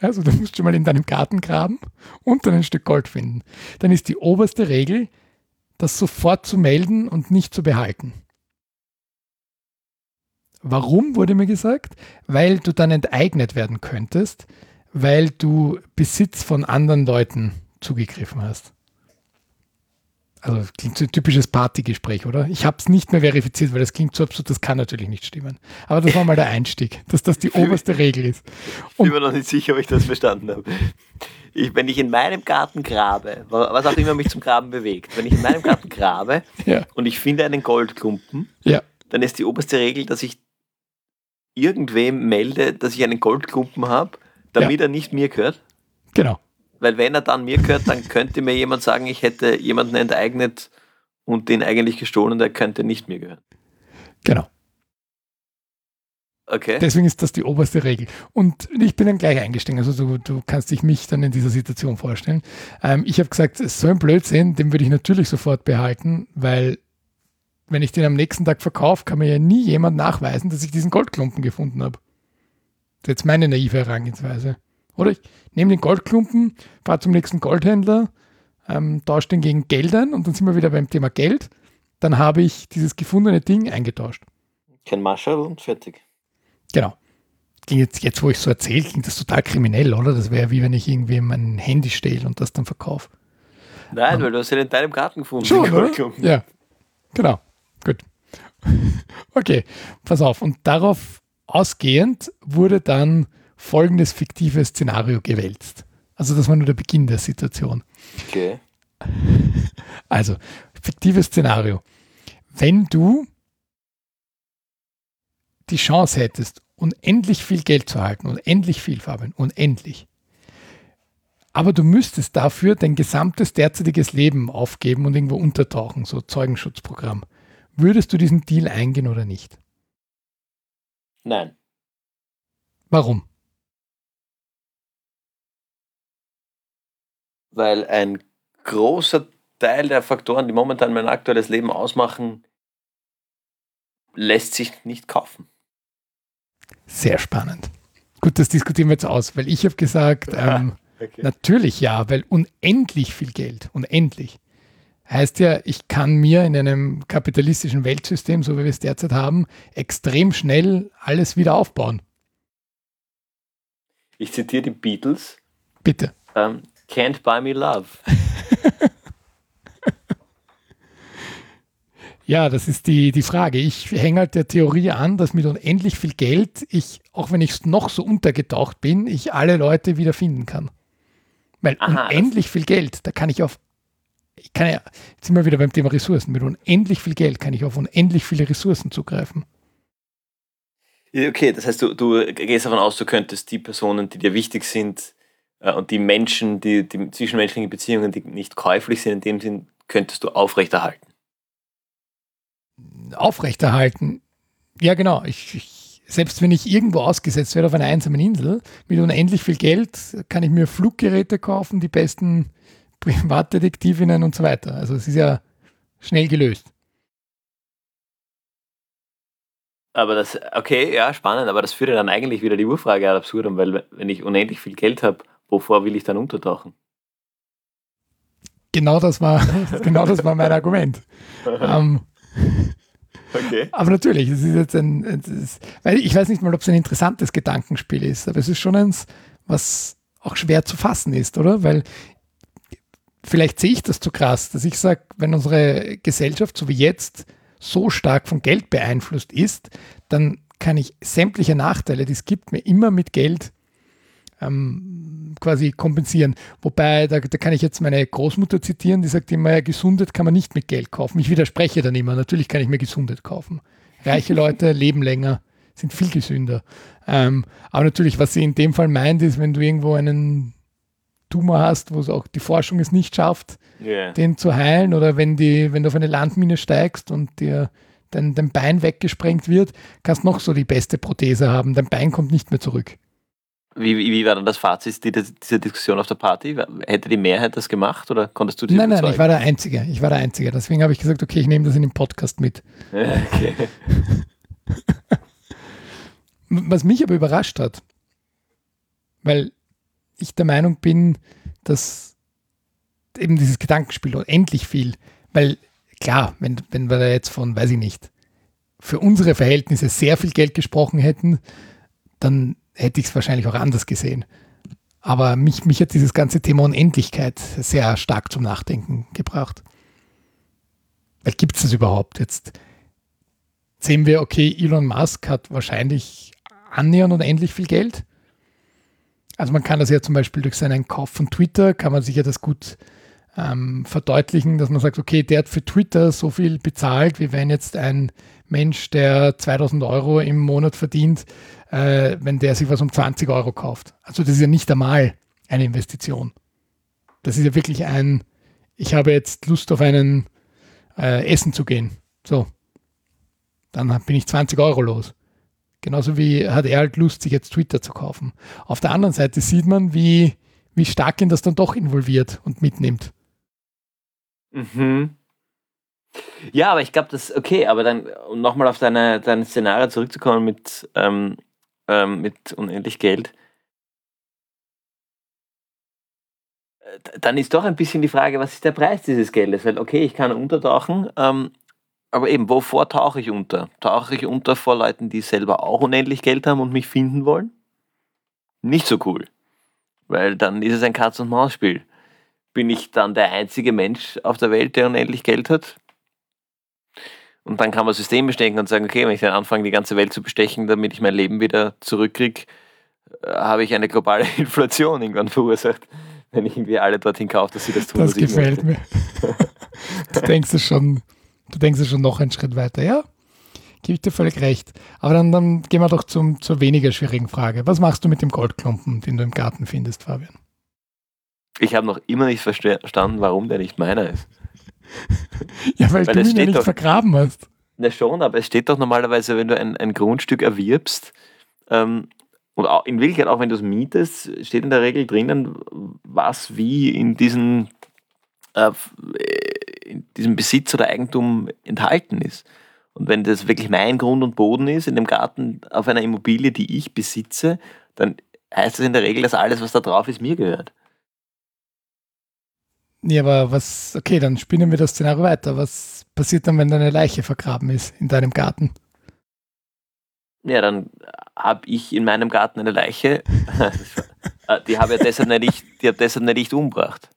Speaker 1: also du musst schon mal in deinem Garten graben und dann ein Stück Gold finden, dann ist die oberste Regel, das sofort zu melden und nicht zu behalten. Warum wurde mir gesagt? Weil du dann enteignet werden könntest, weil du Besitz von anderen Leuten zugegriffen hast. Also das klingt so ein typisches Partygespräch, oder? Ich habe es nicht mehr verifiziert, weil das klingt so absurd, das kann natürlich nicht stimmen. Aber das war mal der Einstieg, dass das die [laughs] oberste Regel ist.
Speaker 2: Und ich bin mir noch nicht sicher, ob ich das verstanden habe. Ich, wenn ich in meinem Garten grabe, was auch immer mich zum Graben bewegt, wenn ich in meinem Garten grabe [laughs] ja. und ich finde einen Goldklumpen, ja. dann ist die oberste Regel, dass ich irgendwem melde, dass ich einen Goldklumpen habe, damit ja. er nicht mir gehört.
Speaker 1: Genau.
Speaker 2: Weil wenn er dann mir gehört, dann könnte mir jemand sagen, ich hätte jemanden enteignet und den eigentlich gestohlen, der könnte nicht mir gehören.
Speaker 1: Genau.
Speaker 2: Okay.
Speaker 1: Deswegen ist das die oberste Regel. Und ich bin dann gleich eingestiegen. Also du, du kannst dich mich dann in dieser Situation vorstellen. Ähm, ich habe gesagt, so ein Blödsinn, den würde ich natürlich sofort behalten, weil wenn ich den am nächsten Tag verkaufe, kann mir ja nie jemand nachweisen, dass ich diesen Goldklumpen gefunden habe. Das ist jetzt meine naive Herangehensweise. Oder ich nehme den Goldklumpen, fahre zum nächsten Goldhändler, ähm, tausche den gegen Geld ein und dann sind wir wieder beim Thema Geld. Dann habe ich dieses gefundene Ding eingetauscht.
Speaker 2: Kein Marshall und fertig.
Speaker 1: Genau. Jetzt, jetzt, wo ich so erzähle, klingt das total kriminell, oder? Das wäre wie wenn ich irgendwie mein Handy stehle und das dann verkaufe.
Speaker 2: Nein, um, weil du hast ja in deinem Garten gefunden.
Speaker 1: Schon, oder? Ja, genau. Gut. [laughs] Okay, pass auf. Und darauf ausgehend wurde dann folgendes fiktives Szenario gewälzt. Also das war nur der Beginn der Situation.
Speaker 2: Okay. [laughs]
Speaker 1: Also, fiktives Szenario. Wenn du die Chance hättest, unendlich viel Geld zu halten, unendlich viel, Fabian, unendlich. Aber du müsstest dafür dein gesamtes derzeitiges Leben aufgeben und irgendwo untertauchen, so Zeugenschutzprogramm. Würdest du diesen Deal eingehen oder nicht?
Speaker 2: Nein.
Speaker 1: Warum?
Speaker 2: Weil ein großer Teil der Faktoren, die momentan mein aktuelles Leben ausmachen, lässt sich nicht kaufen.
Speaker 1: Sehr spannend. Gut, das diskutieren wir jetzt aus, weil ich habe gesagt, ähm, okay. natürlich ja, weil unendlich viel Geld, unendlich. Heißt ja, ich kann mir in einem kapitalistischen Weltsystem, so wie wir es derzeit haben, extrem schnell alles wieder aufbauen.
Speaker 2: Ich zitiere die Beatles.
Speaker 1: Bitte.
Speaker 2: Um, ähm, can't buy me love. [laughs]
Speaker 1: Ja, das ist die, die Frage. Ich hänge halt der Theorie an, dass mit unendlich viel Geld ich, auch wenn ich noch so untergetaucht bin, ich alle Leute wieder finden kann. Weil Aha, unendlich viel Geld, da kann ich auf, ich kann ja, jetzt sind wir wieder beim Thema Ressourcen, mit unendlich viel Geld kann ich auf unendlich viele Ressourcen zugreifen.
Speaker 2: Okay, das heißt, du, du gehst davon aus, du könntest die Personen, die dir wichtig sind und die Menschen, die, die zwischenmenschlichen Beziehungen, die nicht käuflich sind, in dem Sinn, könntest du aufrechterhalten
Speaker 1: aufrechterhalten. Ja, genau. Ich, ich, selbst wenn ich irgendwo ausgesetzt werde auf einer einsamen Insel mit unendlich viel Geld, kann ich mir Fluggeräte kaufen, die besten Privatdetektivinnen und so weiter. Also es ist ja schnell gelöst.
Speaker 2: Aber das, okay, ja, spannend, aber das führt ja dann eigentlich wieder die Urfrage ad absurdum, weil wenn ich unendlich viel Geld habe, wovor will ich dann untertauchen?
Speaker 1: Genau das war, [laughs] genau das war mein Argument. ähm,
Speaker 2: Okay.
Speaker 1: Aber natürlich, es ist jetzt ein, ist, weil ich weiß nicht mal, ob es ein interessantes Gedankenspiel ist, aber es ist schon eins, was auch schwer zu fassen ist, oder? Weil vielleicht sehe ich das zu krass, dass ich sage, wenn unsere Gesellschaft, so wie jetzt, so stark von Geld beeinflusst ist, dann kann ich sämtliche Nachteile, die es gibt, mir immer mit Geld ähm, quasi kompensieren. Wobei, da, da, kann ich jetzt meine Großmutter zitieren, die sagt immer, ja, Gesundet kann man nicht mit Geld kaufen. Ich widerspreche dann immer, natürlich kann ich mir Gesundet kaufen. Reiche Leute [laughs] leben länger, sind viel gesünder. Ähm, aber natürlich, was sie in dem Fall meint, ist, wenn du irgendwo einen Tumor hast, wo es auch die Forschung es nicht schafft, yeah. den zu heilen, oder wenn, die, wenn du auf eine Landmine steigst und dir dein, dein Bein weggesprengt wird, kannst noch so die beste Prothese haben, dein Bein kommt nicht mehr zurück.
Speaker 2: Wie, wie war dann das Fazit dieser Diskussion auf der Party? Hätte die Mehrheit das gemacht oder konntest du die
Speaker 1: Nein, nein, ich war der Einzige. Ich war der Einzige. Deswegen habe ich gesagt, okay, ich nehme das in den Podcast mit. Okay. [laughs] Was mich aber überrascht hat, weil ich der Meinung bin, dass eben dieses Gedankenspiel unendlich viel, weil klar, wenn, wenn wir da jetzt von, weiß ich nicht, für unsere Verhältnisse sehr viel Geld gesprochen hätten, dann hätte ich es wahrscheinlich auch anders gesehen. Aber mich, mich hat dieses ganze Thema Unendlichkeit sehr stark zum Nachdenken gebracht. Gibt es das überhaupt? Jetzt sehen wir, okay, Elon Musk hat wahrscheinlich annähernd unendlich viel Geld. Also man kann das ja zum Beispiel durch seinen Kauf von Twitter, kann man sich ja das gut ähm, verdeutlichen, dass man sagt, okay, der hat für Twitter so viel bezahlt, wie wenn jetzt ein Mensch, der 2000 Euro im Monat verdient, äh, wenn der sich was um 20 Euro kauft. Also das ist ja nicht einmal eine Investition. Das ist ja wirklich ein, ich habe jetzt Lust auf einen äh, Essen zu gehen. So. Dann bin ich 20 Euro los. Genauso wie hat er halt Lust, sich jetzt Twitter zu kaufen. Auf der anderen Seite sieht man, wie, wie stark ihn das dann doch involviert und mitnimmt.
Speaker 2: Mhm. Ja, aber ich glaube, das okay, aber dann, um nochmal auf deine, deine Szenario zurückzukommen mit, ähm, ähm, mit unendlich Geld, äh, dann ist doch ein bisschen die Frage, was ist der Preis dieses Geldes? Weil, okay, ich kann untertauchen, ähm, aber eben, wovor tauche ich unter? Tauche ich unter vor Leuten, die selber auch unendlich Geld haben und mich finden wollen? Nicht so cool. Weil dann ist es ein Katz-und-Maus-Spiel. Bin ich dann der einzige Mensch auf der Welt, der unendlich Geld hat? Und dann kann man System bestechen und sagen, okay, wenn ich dann anfange, die ganze Welt zu bestechen, damit ich mein Leben wieder zurückkriege, äh, habe ich eine globale [laughs] Inflation irgendwann verursacht, wenn ich irgendwie alle dorthin kaufe, dass sie das tun.
Speaker 1: Das gefällt mir. [laughs] du denkst es schon, du denkst es schon noch einen Schritt weiter, ja? Gebe ich dir völlig recht. Aber dann, dann gehen wir doch zum, zur weniger schwierigen Frage. Was machst du mit dem Goldklumpen, den du im Garten findest, Fabian?
Speaker 2: Ich habe noch immer nicht verstanden, warum der nicht meiner ist.
Speaker 1: Ja, weil, weil du ihn ja nicht doch, vergraben hast.
Speaker 2: Na schon, aber es steht doch normalerweise, wenn du ein, ein Grundstück erwirbst, ähm, und auch, in Wirklichkeit auch wenn du es mietest, steht in der Regel drinnen, was wie in diesen äh, in diesem Besitz oder Eigentum enthalten ist. Und wenn das wirklich mein Grund und Boden ist, in dem Garten auf einer Immobilie, die ich besitze, dann heißt das in der Regel, dass alles, was da drauf ist, mir gehört.
Speaker 1: Ja, aber was, okay, dann spinnen wir das Szenario weiter. Was passiert dann, wenn deine Leiche vergraben ist in deinem Garten?
Speaker 2: Ja, dann habe ich in meinem Garten eine Leiche, [laughs] äh, die habe ich deshalb nicht, die hat deshalb nicht umgebracht.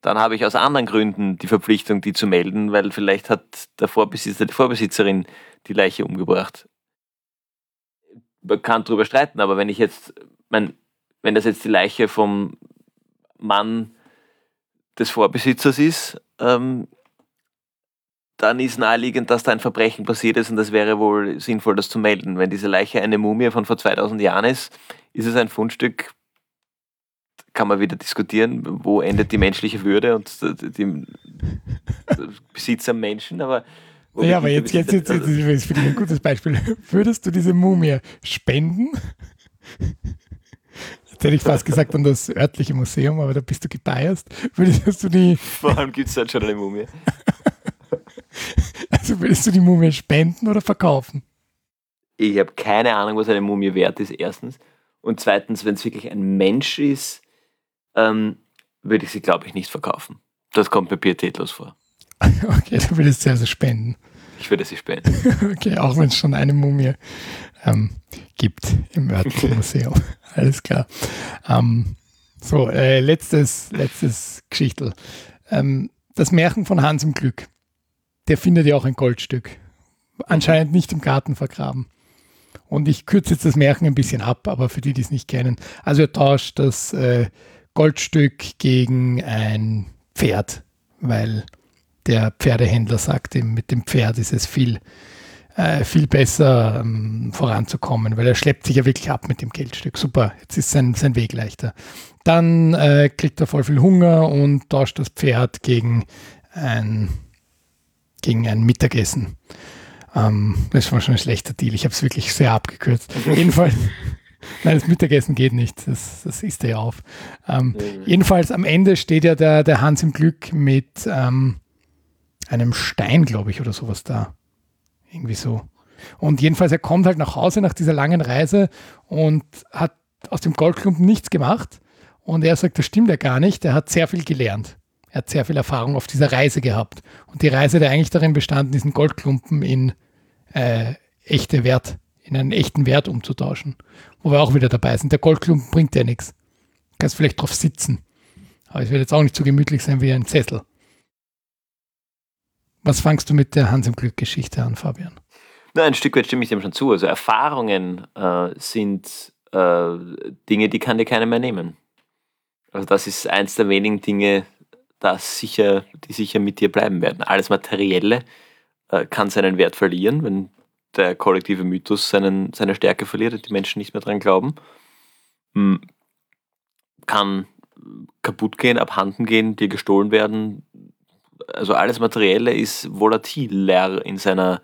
Speaker 2: Dann habe ich aus anderen Gründen die Verpflichtung, die zu melden, weil vielleicht hat der Vorbesitzer, die Vorbesitzerin die Leiche umgebracht. Man kann darüber streiten, aber wenn ich jetzt, mein, wenn das jetzt die Leiche vom Mann des Vorbesitzers ist, ähm, dann ist naheliegend, dass da ein Verbrechen passiert ist und das wäre wohl sinnvoll, das zu melden. Wenn diese Leiche eine Mumie von vor 2000 Jahren ist, ist es ein Fundstück, kann man wieder diskutieren, wo endet die menschliche Würde und die Besitz am Menschen, aber
Speaker 1: ja, aber jetzt, jetzt, jetzt, jetzt, jetzt ist ein gutes Beispiel. Würdest du diese Mumie spenden? Jetzt hätte ich fast gesagt an das örtliche Museum, aber da bist du gebiased. Würdest du die.
Speaker 2: Vor allem gibt es dort schon eine Mumie.
Speaker 1: Also würdest du die Mumie spenden oder verkaufen?
Speaker 2: Ich habe keine Ahnung, was eine Mumie wert ist, erstens. Und zweitens, wenn es wirklich ein Mensch ist, ähm, würde ich sie, glaube ich, nicht verkaufen. Das kommt mir pietätlos vor. [laughs]
Speaker 1: Okay, du würdest sie also spenden.
Speaker 2: Ich würde sie spenden. [laughs]
Speaker 1: okay, auch wenn es schon eine Mumie ähm, gibt im örtlichen [laughs] Museum. Alles klar. Ähm, so, äh, letztes, letztes Geschichtel. Ähm, das Märchen von Hans im Glück der findet ja auch ein Goldstück. Anscheinend nicht im Garten vergraben. Und ich kürze jetzt das Märchen ein bisschen ab, aber für die, die es nicht kennen. Also er tauscht das äh, Goldstück gegen ein Pferd, weil der Pferdehändler sagt ihm, mit dem Pferd ist es viel, äh, viel besser ähm, voranzukommen, weil er schleppt sich ja wirklich ab mit dem Geldstück. Super, jetzt ist sein, sein Weg leichter. Dann äh, kriegt er voll viel Hunger und tauscht das Pferd gegen ein gegen ein Mittagessen. Ähm, das war schon ein schlechter Deal. Ich habe es wirklich sehr abgekürzt. [laughs] jedenfalls, nein, das Mittagessen geht nicht. Das, das isst er ja auf. Ähm, mhm. Jedenfalls am Ende steht ja der, der Hans im Glück mit ähm, einem Stein, glaube ich, oder sowas da. Irgendwie so. Und jedenfalls, er kommt halt nach Hause nach dieser langen Reise und hat aus dem Goldklumpen nichts gemacht. Und er sagt, das stimmt ja gar nicht. Er hat sehr viel gelernt. Er hat sehr viel Erfahrung auf dieser Reise gehabt. Und die Reise hat eigentlich darin bestanden, diesen Goldklumpen in äh, echte Wert, in einen echten Wert umzutauschen. Wo wir auch wieder dabei sind. Der Goldklumpen bringt ja nichts. Du kannst vielleicht drauf sitzen. Aber es wird jetzt auch nicht so gemütlich sein wie ein Sessel. Was fangst du mit der Hans im Glück-Geschichte an, Fabian?
Speaker 2: Na, ein Stück weit stimme ich dem schon zu. Also Erfahrungen äh, sind äh, Dinge, die kann dir keiner mehr nehmen. Also das ist eins der wenigen Dinge, das sicher, die sicher mit dir bleiben werden. Alles Materielle äh, kann seinen Wert verlieren, wenn der kollektive Mythos seinen, seine Stärke verliert und die Menschen nicht mehr dran glauben. Hm, kann kaputt gehen, abhanden gehen, dir gestohlen werden. Also alles Materielle ist volatiler in seiner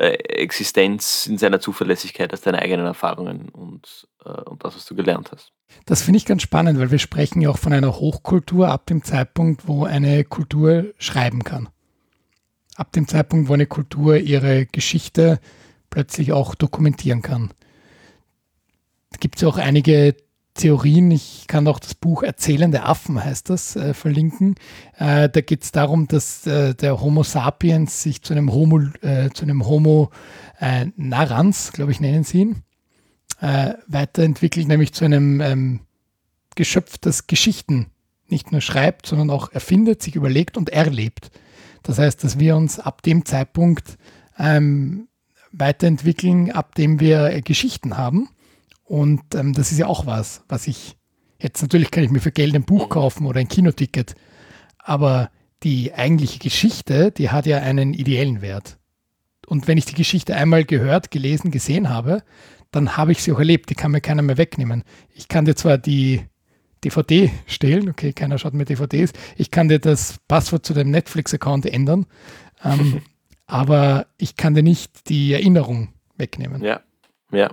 Speaker 2: äh, Existenz in seiner Zuverlässigkeit als deine eigenen Erfahrungen und, äh, und das, was du gelernt hast.
Speaker 1: Das finde ich ganz spannend, weil wir sprechen ja auch von einer Hochkultur ab dem Zeitpunkt, wo eine Kultur schreiben kann. Ab dem Zeitpunkt, wo eine Kultur ihre Geschichte plötzlich auch dokumentieren kann. Es gibt ja auch einige Theorien. Ich kann auch das Buch Erzählende Affen heißt das äh, verlinken. Äh, da geht es darum, dass äh, der Homo sapiens sich zu einem Homo, äh, zu einem Homo äh, narrans, glaube ich, nennen sie ihn, äh, weiterentwickelt, nämlich zu einem ähm, Geschöpf, das Geschichten nicht nur schreibt, sondern auch erfindet, sich überlegt und erlebt. Das heißt, dass wir uns ab dem Zeitpunkt ähm, weiterentwickeln, ab dem wir Geschichten haben und ähm, das ist ja auch was, was ich jetzt natürlich kann ich mir für Geld ein Buch kaufen oder ein Kinoticket, aber die eigentliche Geschichte, die hat ja einen ideellen Wert. Und wenn ich die Geschichte einmal gehört, gelesen, gesehen habe, dann habe ich sie auch erlebt. Die kann mir keiner mehr wegnehmen. Ich kann dir zwar die DVD stehlen, okay, keiner schaut mir DVDs. Ich kann dir das Passwort zu deinem Netflix-Account ändern, ähm, [laughs] aber ich kann dir nicht die Erinnerung wegnehmen.
Speaker 2: Ja, ja.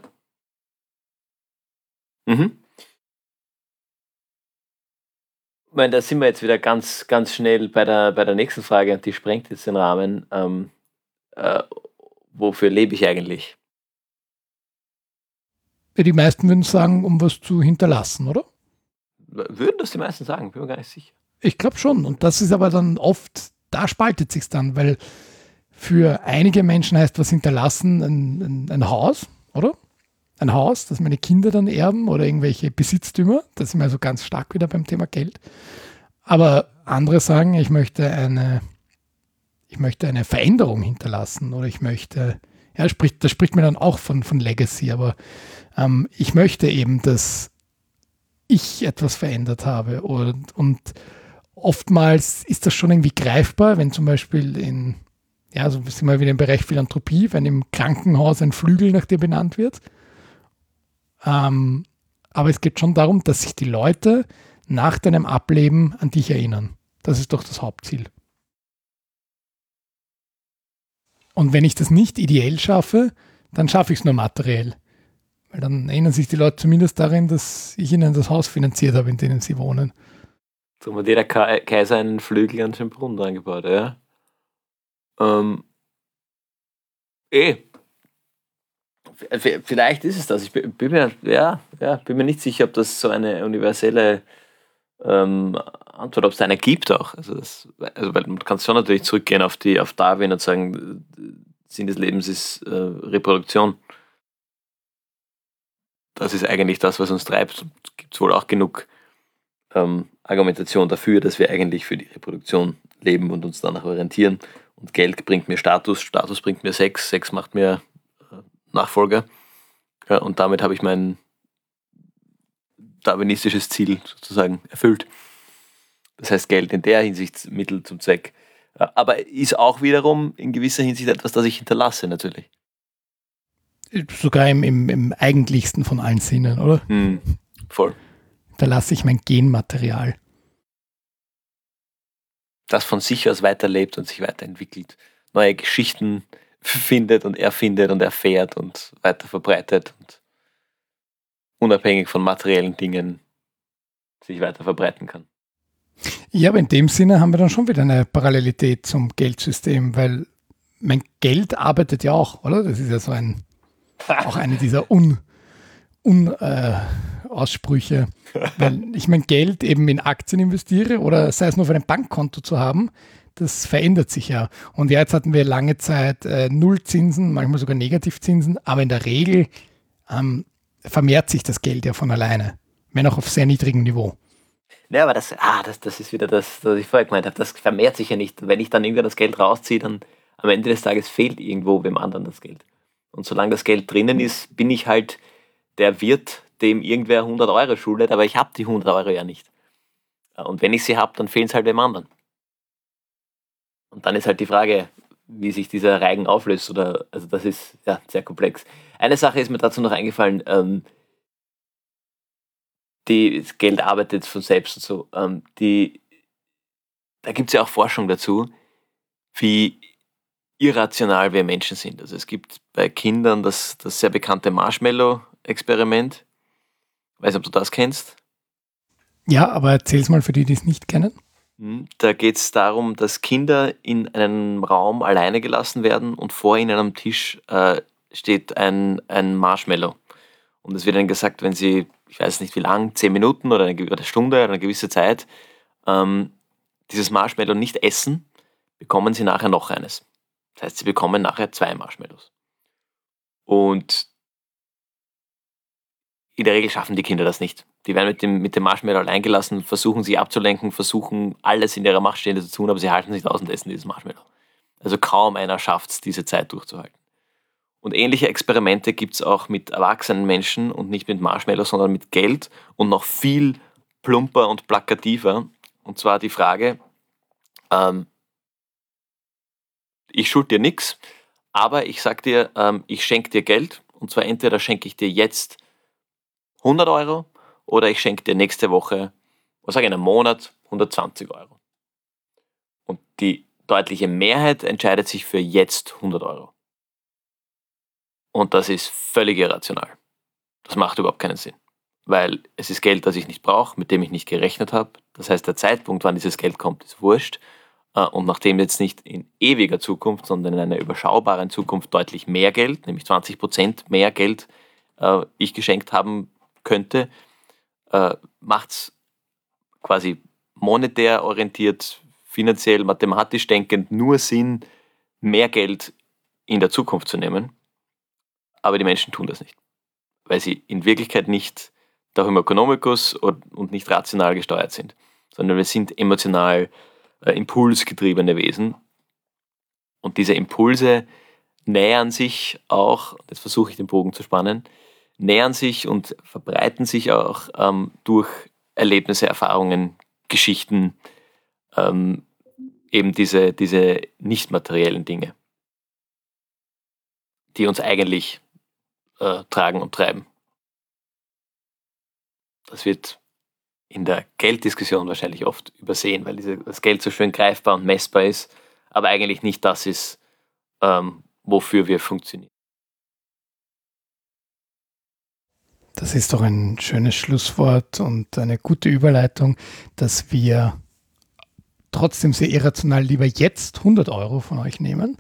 Speaker 2: Mhm. Ich meine, da sind wir jetzt wieder ganz, ganz schnell bei der, bei der nächsten Frage und die sprengt jetzt den Rahmen. Ähm, äh, wofür lebe ich eigentlich?
Speaker 1: Die meisten würden sagen, um was zu hinterlassen, oder?
Speaker 2: Würden das die meisten sagen? Bin mir gar nicht sicher.
Speaker 1: Ich glaube schon. Und das ist aber dann oft, da spaltet sich dann, weil für einige Menschen heißt was hinterlassen ein, ein, ein Haus, oder? Ein Haus, das meine Kinder dann erben oder irgendwelche Besitztümer. Das sind wir also ganz stark wieder beim Thema Geld. Aber andere sagen, ich möchte eine, ich möchte eine Veränderung hinterlassen oder ich möchte, ja, spricht, das spricht mir dann auch von, von Legacy, aber ähm, ich möchte eben, dass ich etwas verändert habe und, und oftmals ist das schon irgendwie greifbar, wenn zum Beispiel in, ja, so sind wir wieder im Bereich Philanthropie, wenn im Krankenhaus ein Flügel nach dir benannt wird ähm, aber es geht schon darum, dass sich die Leute nach deinem Ableben an dich erinnern. Das ist doch das Hauptziel. Und wenn ich das nicht ideell schaffe, dann schaffe ich es nur materiell. Weil dann erinnern sich die Leute zumindest darin, dass ich ihnen das Haus finanziert habe, in dem sie wohnen.
Speaker 2: So hat jeder Kaiser einen Flügel an den Brunnen eingebaut, ja. Ähm, eh, Vielleicht ist es das. Ich bin, mir, ja, ja, bin mir nicht sicher, ob das so eine universelle ähm, Antwort, ob es eine gibt auch. Also, das, also weil man kann schon natürlich zurückgehen auf, die, auf Darwin und sagen, Sinn des Lebens ist äh, Reproduktion. Das ist eigentlich das, was uns treibt. Gibt es wohl auch genug ähm, Argumentation dafür, dass wir eigentlich für die Reproduktion leben und uns danach orientieren. Und Geld bringt mir Status, Status bringt mir Sex, Sex macht mir Nachfolger. Ja, und damit habe ich mein darwinistisches Ziel sozusagen erfüllt. Das heißt, Geld in der Hinsicht Mittel zum Zweck. Aber ist auch wiederum in gewisser Hinsicht etwas, das ich hinterlasse, natürlich.
Speaker 1: Sogar im, im, im eigentlichsten von allen Sinnen, oder?
Speaker 2: Hm, voll.
Speaker 1: Da lasse ich mein Genmaterial.
Speaker 2: Das von sich aus weiterlebt und sich weiterentwickelt. Neue Geschichten findet und erfindet und erfährt und weiter verbreitet und unabhängig von materiellen Dingen sich weiter verbreiten kann.
Speaker 1: Ja, aber in dem Sinne haben wir dann schon wieder eine Parallelität zum Geldsystem, weil mein Geld arbeitet ja auch, oder? Das ist ja so ein, auch eine dieser Un, Un äh, Aussprüche. [laughs] weil ich mein Geld eben in Aktien investiere oder sei es nur für ein Bankkonto zu haben, das verändert sich ja. Und jetzt hatten wir lange Zeit äh, Nullzinsen, manchmal sogar Negativzinsen, aber in der Regel ähm, vermehrt sich das Geld ja von alleine, wenn auch auf sehr niedrigem Niveau.
Speaker 2: Ja, aber das, ah, das, das ist wieder das, was ich vorher gemeint habe. Das vermehrt sich ja nicht. Wenn ich dann irgendwann das Geld rausziehe, dann am Ende des Tages fehlt irgendwo wem anderen das Geld. Und solange das Geld drinnen ist, bin ich halt der Wirt, dem irgendwer 100 Euro schuldet, aber ich habe die 100 Euro ja nicht. Und wenn ich sie habe, dann fehlen es halt dem anderen. Und dann ist halt die Frage, wie sich dieser Reigen auflöst. Oder, also das ist ja sehr komplex. Eine Sache ist mir dazu noch eingefallen, ähm, die, das Geld arbeitet von selbst und so. Ähm, die, da gibt es ja auch Forschung dazu, wie irrational wir Menschen sind. Also es gibt bei Kindern das, das sehr bekannte Marshmallow-Experiment. Weiß nicht, ob du das kennst.
Speaker 1: Ja, aber erzähl es mal für die, die es nicht kennen.
Speaker 2: Hm, da geht es darum, dass Kinder in einem Raum alleine gelassen werden und vor ihnen am Tisch äh, steht ein, ein Marshmallow. Und es wird dann gesagt, wenn sie, ich weiß nicht wie lang, zehn Minuten oder eine, eine Stunde oder eine gewisse Zeit, ähm, dieses Marshmallow nicht essen, bekommen sie nachher noch eines. Das heißt, sie bekommen nachher zwei Marshmallows. Und in der Regel schaffen die Kinder das nicht. Die werden mit dem, mit dem Marshmallow allein gelassen, versuchen sich abzulenken, versuchen alles in ihrer Macht Stehende zu tun, aber sie halten sich aus und essen dieses Marshmallow. Also kaum einer schafft es, diese Zeit durchzuhalten. Und ähnliche Experimente gibt es auch mit erwachsenen Menschen und nicht mit Marshmallow, sondern mit Geld und noch viel plumper und plakativer. Und zwar die Frage, ähm, ich schuld dir nichts, aber ich sag dir, ähm, ich schenke dir Geld und zwar entweder schenke ich dir jetzt 100 Euro oder ich schenke dir nächste Woche, was sage ich, in einem Monat 120 Euro. Und die deutliche Mehrheit entscheidet sich für jetzt 100 Euro. Und das ist völlig irrational. Das macht überhaupt keinen Sinn. Weil es ist Geld, das ich nicht brauche, mit dem ich nicht gerechnet habe. Das heißt, der Zeitpunkt, wann dieses Geld kommt, ist wurscht. Äh, und nachdem jetzt nicht in ewiger Zukunft, sondern in einer überschaubaren Zukunft deutlich mehr Geld, nämlich 20 Prozent mehr Geld, äh, ich geschenkt haben könnte, äh, macht es quasi monetär orientiert, finanziell, mathematisch denkend nur Sinn, mehr Geld in der Zukunft zu nehmen. Aber die Menschen tun das nicht, weil sie in Wirklichkeit nicht Homo economicus und nicht rational gesteuert sind, sondern wir sind emotional äh, impulsgetriebene Wesen. Und diese Impulse nähern sich auch, jetzt versuche ich den Bogen zu spannen, nähern sich und verbreiten sich auch ähm, durch Erlebnisse, Erfahrungen, Geschichten, ähm, eben diese, diese nicht materiellen Dinge, die uns eigentlich äh, tragen und treiben. Das wird in der Gelddiskussion wahrscheinlich oft übersehen, weil diese, das Geld so schön greifbar und messbar ist, aber eigentlich nicht das ist, ähm, wofür wir funktionieren.
Speaker 1: Das ist doch ein schönes Schlusswort und eine gute Überleitung, dass wir trotzdem sehr irrational lieber jetzt 100 Euro von euch nehmen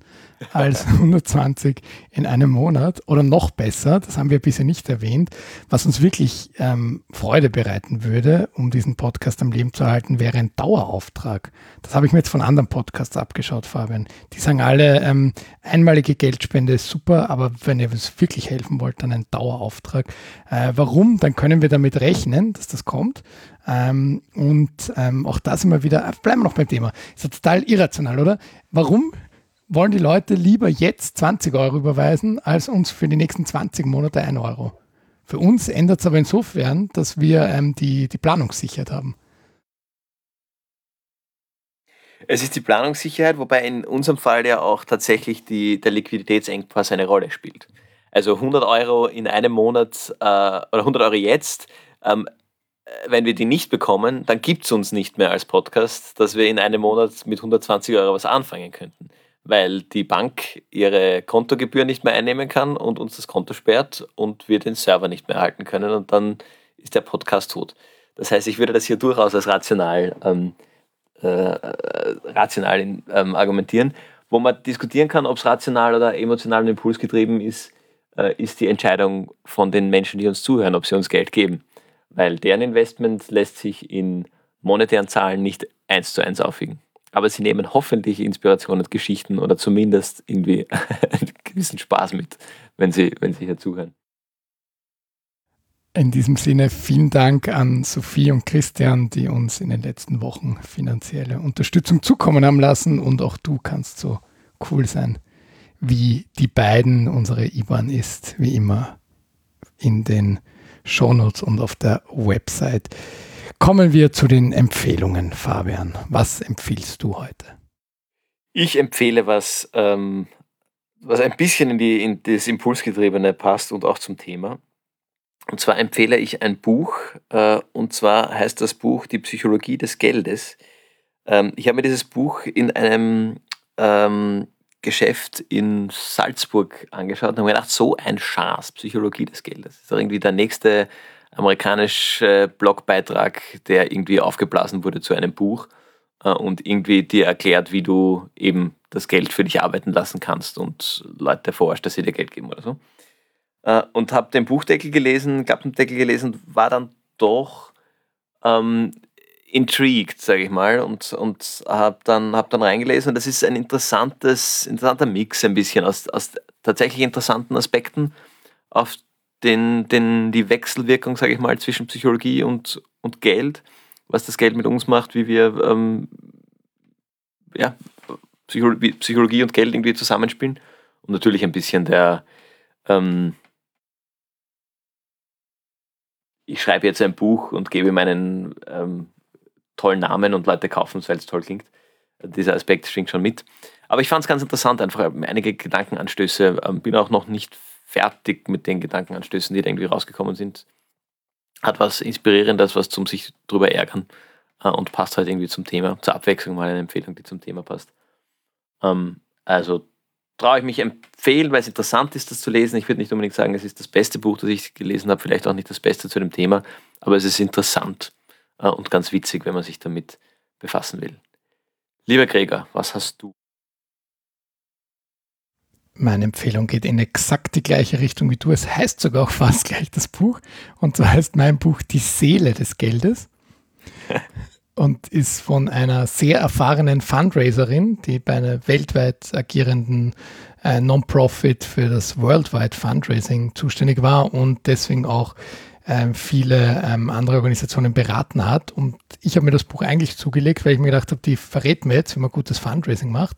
Speaker 1: als [laughs] 120 in einem Monat oder noch besser, das haben wir bisher nicht erwähnt, was uns wirklich ähm, Freude bereiten würde, um diesen Podcast am Leben zu erhalten, wäre ein Dauerauftrag. Das habe ich mir jetzt von anderen Podcasts abgeschaut, Fabian. Die sagen alle, ähm, einmalige Geldspende ist super, aber wenn ihr uns wirklich helfen wollt, dann ein Dauerauftrag. Äh, warum? Dann können wir damit rechnen, dass das kommt. Ähm, und ähm, auch da sind wir wieder, bleiben wir noch beim Thema. Ist ja total irrational, oder? Warum wollen die Leute lieber jetzt 20 Euro überweisen, als uns für die nächsten 20 Monate 1 Euro. Für uns ändert es aber insofern, dass wir ähm, die, die Planungssicherheit haben.
Speaker 2: Es ist die Planungssicherheit, wobei in unserem Fall ja auch tatsächlich die, der Liquiditätsengpass eine Rolle spielt. Also 100 Euro in einem Monat äh, oder 100 Euro jetzt, ähm, wenn wir die nicht bekommen, dann gibt es uns nicht mehr als Podcast, dass wir in einem Monat mit 120 Euro was anfangen könnten weil die Bank ihre Kontogebühr nicht mehr einnehmen kann und uns das Konto sperrt und wir den Server nicht mehr halten können und dann ist der Podcast tot. Das heißt, ich würde das hier durchaus als rational, ähm, äh, rational ähm, argumentieren. Wo man diskutieren kann, ob es rational oder emotional und impulsgetrieben ist, äh, ist die Entscheidung von den Menschen, die uns zuhören, ob sie uns Geld geben. Weil deren Investment lässt sich in monetären Zahlen nicht eins zu eins aufwiegen aber sie nehmen hoffentlich Inspiration und Geschichten oder zumindest irgendwie [laughs] einen gewissen Spaß mit, wenn sie, wenn sie hier zuhören.
Speaker 1: In diesem Sinne vielen Dank an Sophie und Christian, die uns in den letzten Wochen finanzielle Unterstützung zukommen haben lassen und auch du kannst so cool sein, wie die beiden. Unsere IBAN ist wie immer in den Shownotes und auf der Website. Kommen wir zu den Empfehlungen, Fabian. Was empfiehlst du heute?
Speaker 2: Ich empfehle was, ähm, was ein bisschen in, die, in das Impulsgetriebene passt und auch zum Thema. Und zwar empfehle ich ein Buch, äh, und zwar heißt das Buch Die Psychologie des Geldes. Ähm, ich habe mir dieses Buch in einem ähm, Geschäft in Salzburg angeschaut und habe gedacht, so ein Schatz, Psychologie des Geldes. Das ist irgendwie der nächste amerikanische Blogbeitrag, der irgendwie aufgeblasen wurde zu einem Buch äh, und irgendwie dir erklärt, wie du eben das Geld für dich arbeiten lassen kannst und Leute forscht, dass sie dir Geld geben oder so. Äh, und habe den Buchdeckel gelesen, Klappendeckel gelesen, war dann doch ähm, intrigued, sage ich mal, und, und habe dann, hab dann reingelesen. Und das ist ein interessantes, interessanter Mix ein bisschen aus, aus tatsächlich interessanten Aspekten auf den, den, die Wechselwirkung, sage ich mal, zwischen Psychologie und, und Geld, was das Geld mit uns macht, wie wir ähm, ja, Psychologie, und Geld irgendwie zusammenspielen. Und natürlich ein bisschen der, ähm, ich schreibe jetzt ein Buch und gebe meinen ähm, tollen Namen und Leute kaufen es, weil es toll klingt. Dieser Aspekt schwingt schon mit. Aber ich fand es ganz interessant, einfach einige Gedankenanstöße. Ähm, bin auch noch nicht fertig mit den Gedankenanstößen, die da irgendwie rausgekommen sind. Hat was Inspirierendes, was zum sich drüber ärgern äh, und passt halt irgendwie zum Thema. Zur Abwechslung mal eine Empfehlung, die zum Thema passt. Ähm, also traue ich mich empfehlen, weil es interessant ist, das zu lesen. Ich würde nicht unbedingt sagen, es ist das beste Buch, das ich gelesen habe, vielleicht auch nicht das Beste zu dem Thema, aber es ist interessant äh, und ganz witzig, wenn man sich damit befassen will. Lieber Gregor, was hast du?
Speaker 1: Meine Empfehlung geht in exakt die gleiche Richtung wie du. Es heißt sogar auch fast gleich das Buch. Und so heißt mein Buch Die Seele des Geldes. und ist von einer sehr erfahrenen Fundraiserin, die bei einer weltweit agierenden äh, Non-Profit für das Worldwide Fundraising zuständig war und deswegen auch ähm, viele ähm, andere Organisationen beraten hat. Und ich habe mir das Buch eigentlich zugelegt, weil ich mir gedacht habe, die verrät mir jetzt, wie man gutes Fundraising macht.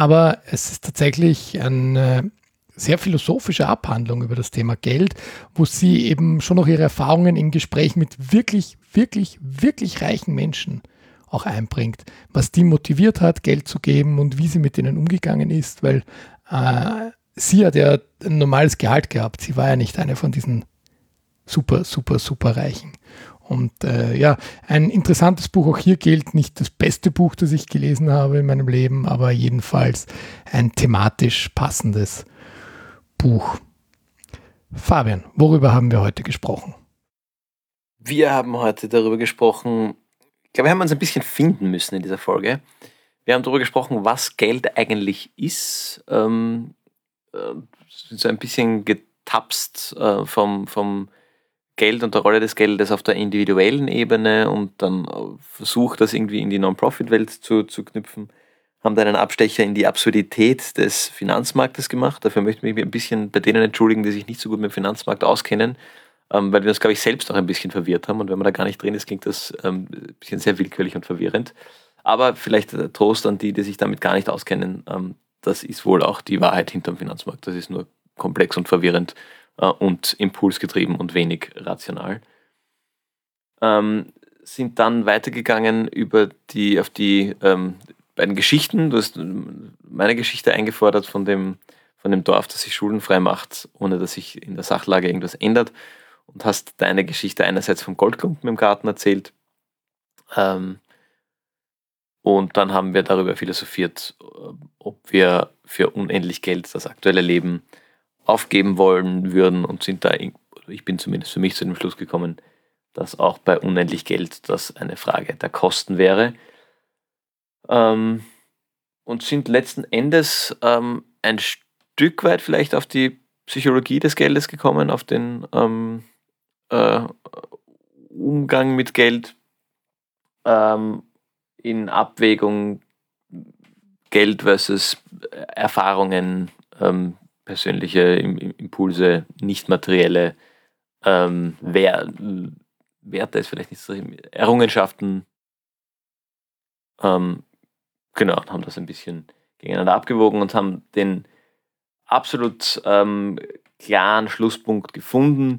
Speaker 1: Aber es ist tatsächlich eine sehr philosophische Abhandlung über das Thema Geld, wo sie eben schon noch ihre Erfahrungen im Gespräch mit wirklich, wirklich, wirklich reichen Menschen auch einbringt, was die motiviert hat, Geld zu geben und wie sie mit denen umgegangen ist, weil äh, sie hat ja ein normales Gehalt gehabt. Sie war ja nicht eine von diesen super, super, super Reichen. Und äh, ja, ein interessantes Buch. Auch hier gilt nicht das beste Buch, das ich gelesen habe in meinem Leben, aber jedenfalls ein thematisch passendes Buch. Fabian, worüber haben wir heute gesprochen?
Speaker 2: Wir haben heute darüber gesprochen, ich glaube, wir haben uns ein bisschen finden müssen in dieser Folge. Wir haben darüber gesprochen, was Geld eigentlich ist. Ähm, äh, so ein bisschen getapst äh, vom, vom Geld und der Rolle des Geldes auf der individuellen Ebene und dann versucht, das irgendwie in die Non-Profit-Welt zu, zu knüpfen. Haben dann einen Abstecher in die Absurdität des Finanzmarktes gemacht. Dafür möchte ich mich ein bisschen bei denen entschuldigen, die sich nicht so gut mit dem Finanzmarkt auskennen, ähm, weil wir uns, glaube ich, selbst auch ein bisschen verwirrt haben. Und wenn man da gar nicht drin ist, klingt das ähm, ein bisschen sehr willkürlich und verwirrend. Aber vielleicht Trost an die, die sich damit gar nicht auskennen. Ähm, das ist wohl auch die Wahrheit hinterm Finanzmarkt. Das ist nur komplex und verwirrend äh, und impulsgetrieben und wenig rational. Ähm, sind dann weitergegangen über die, auf die ähm, beiden Geschichten. Du hast meine Geschichte eingefordert von dem, von dem Dorf, das sich schuldenfrei macht, ohne dass sich in der Sachlage irgendwas ändert. Und hast deine Geschichte einerseits vom Goldklumpen im Garten erzählt. Ähm, und dann haben wir darüber philosophiert, äh, ob wir für unendlich Geld das aktuelle Leben aufgeben wollen würden und sind da, ich bin zumindest für mich zu dem Schluss gekommen, dass auch bei unendlich Geld das eine Frage der Kosten wäre. Ähm, und sind letzten Endes ähm, ein Stück weit vielleicht auf die Psychologie des Geldes gekommen, auf den ähm, äh, Umgang mit Geld ähm, in Abwägung Geld versus Erfahrungen, ähm, persönliche Impulse, nicht materielle ähm, Werte ist vielleicht nicht so, Errungenschaften. Ähm, genau, haben das ein bisschen gegeneinander abgewogen und haben den absolut ähm, klaren Schlusspunkt gefunden,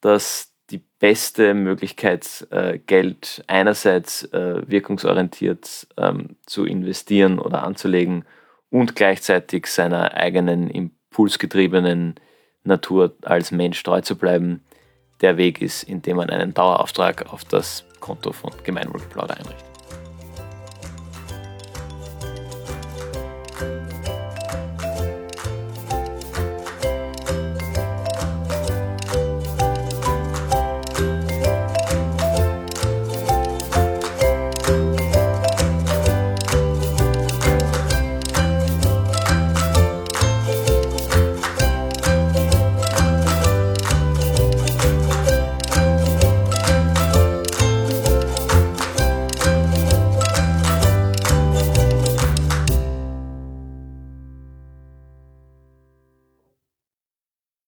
Speaker 2: dass die beste Möglichkeit, äh, Geld einerseits äh, wirkungsorientiert ähm, zu investieren oder anzulegen und gleichzeitig seiner eigenen Impulse impulsgetriebenen Natur als Mensch treu zu bleiben, der Weg ist, indem man einen Dauerauftrag auf das Konto von Gemeinwohlgeplauder einrichtet.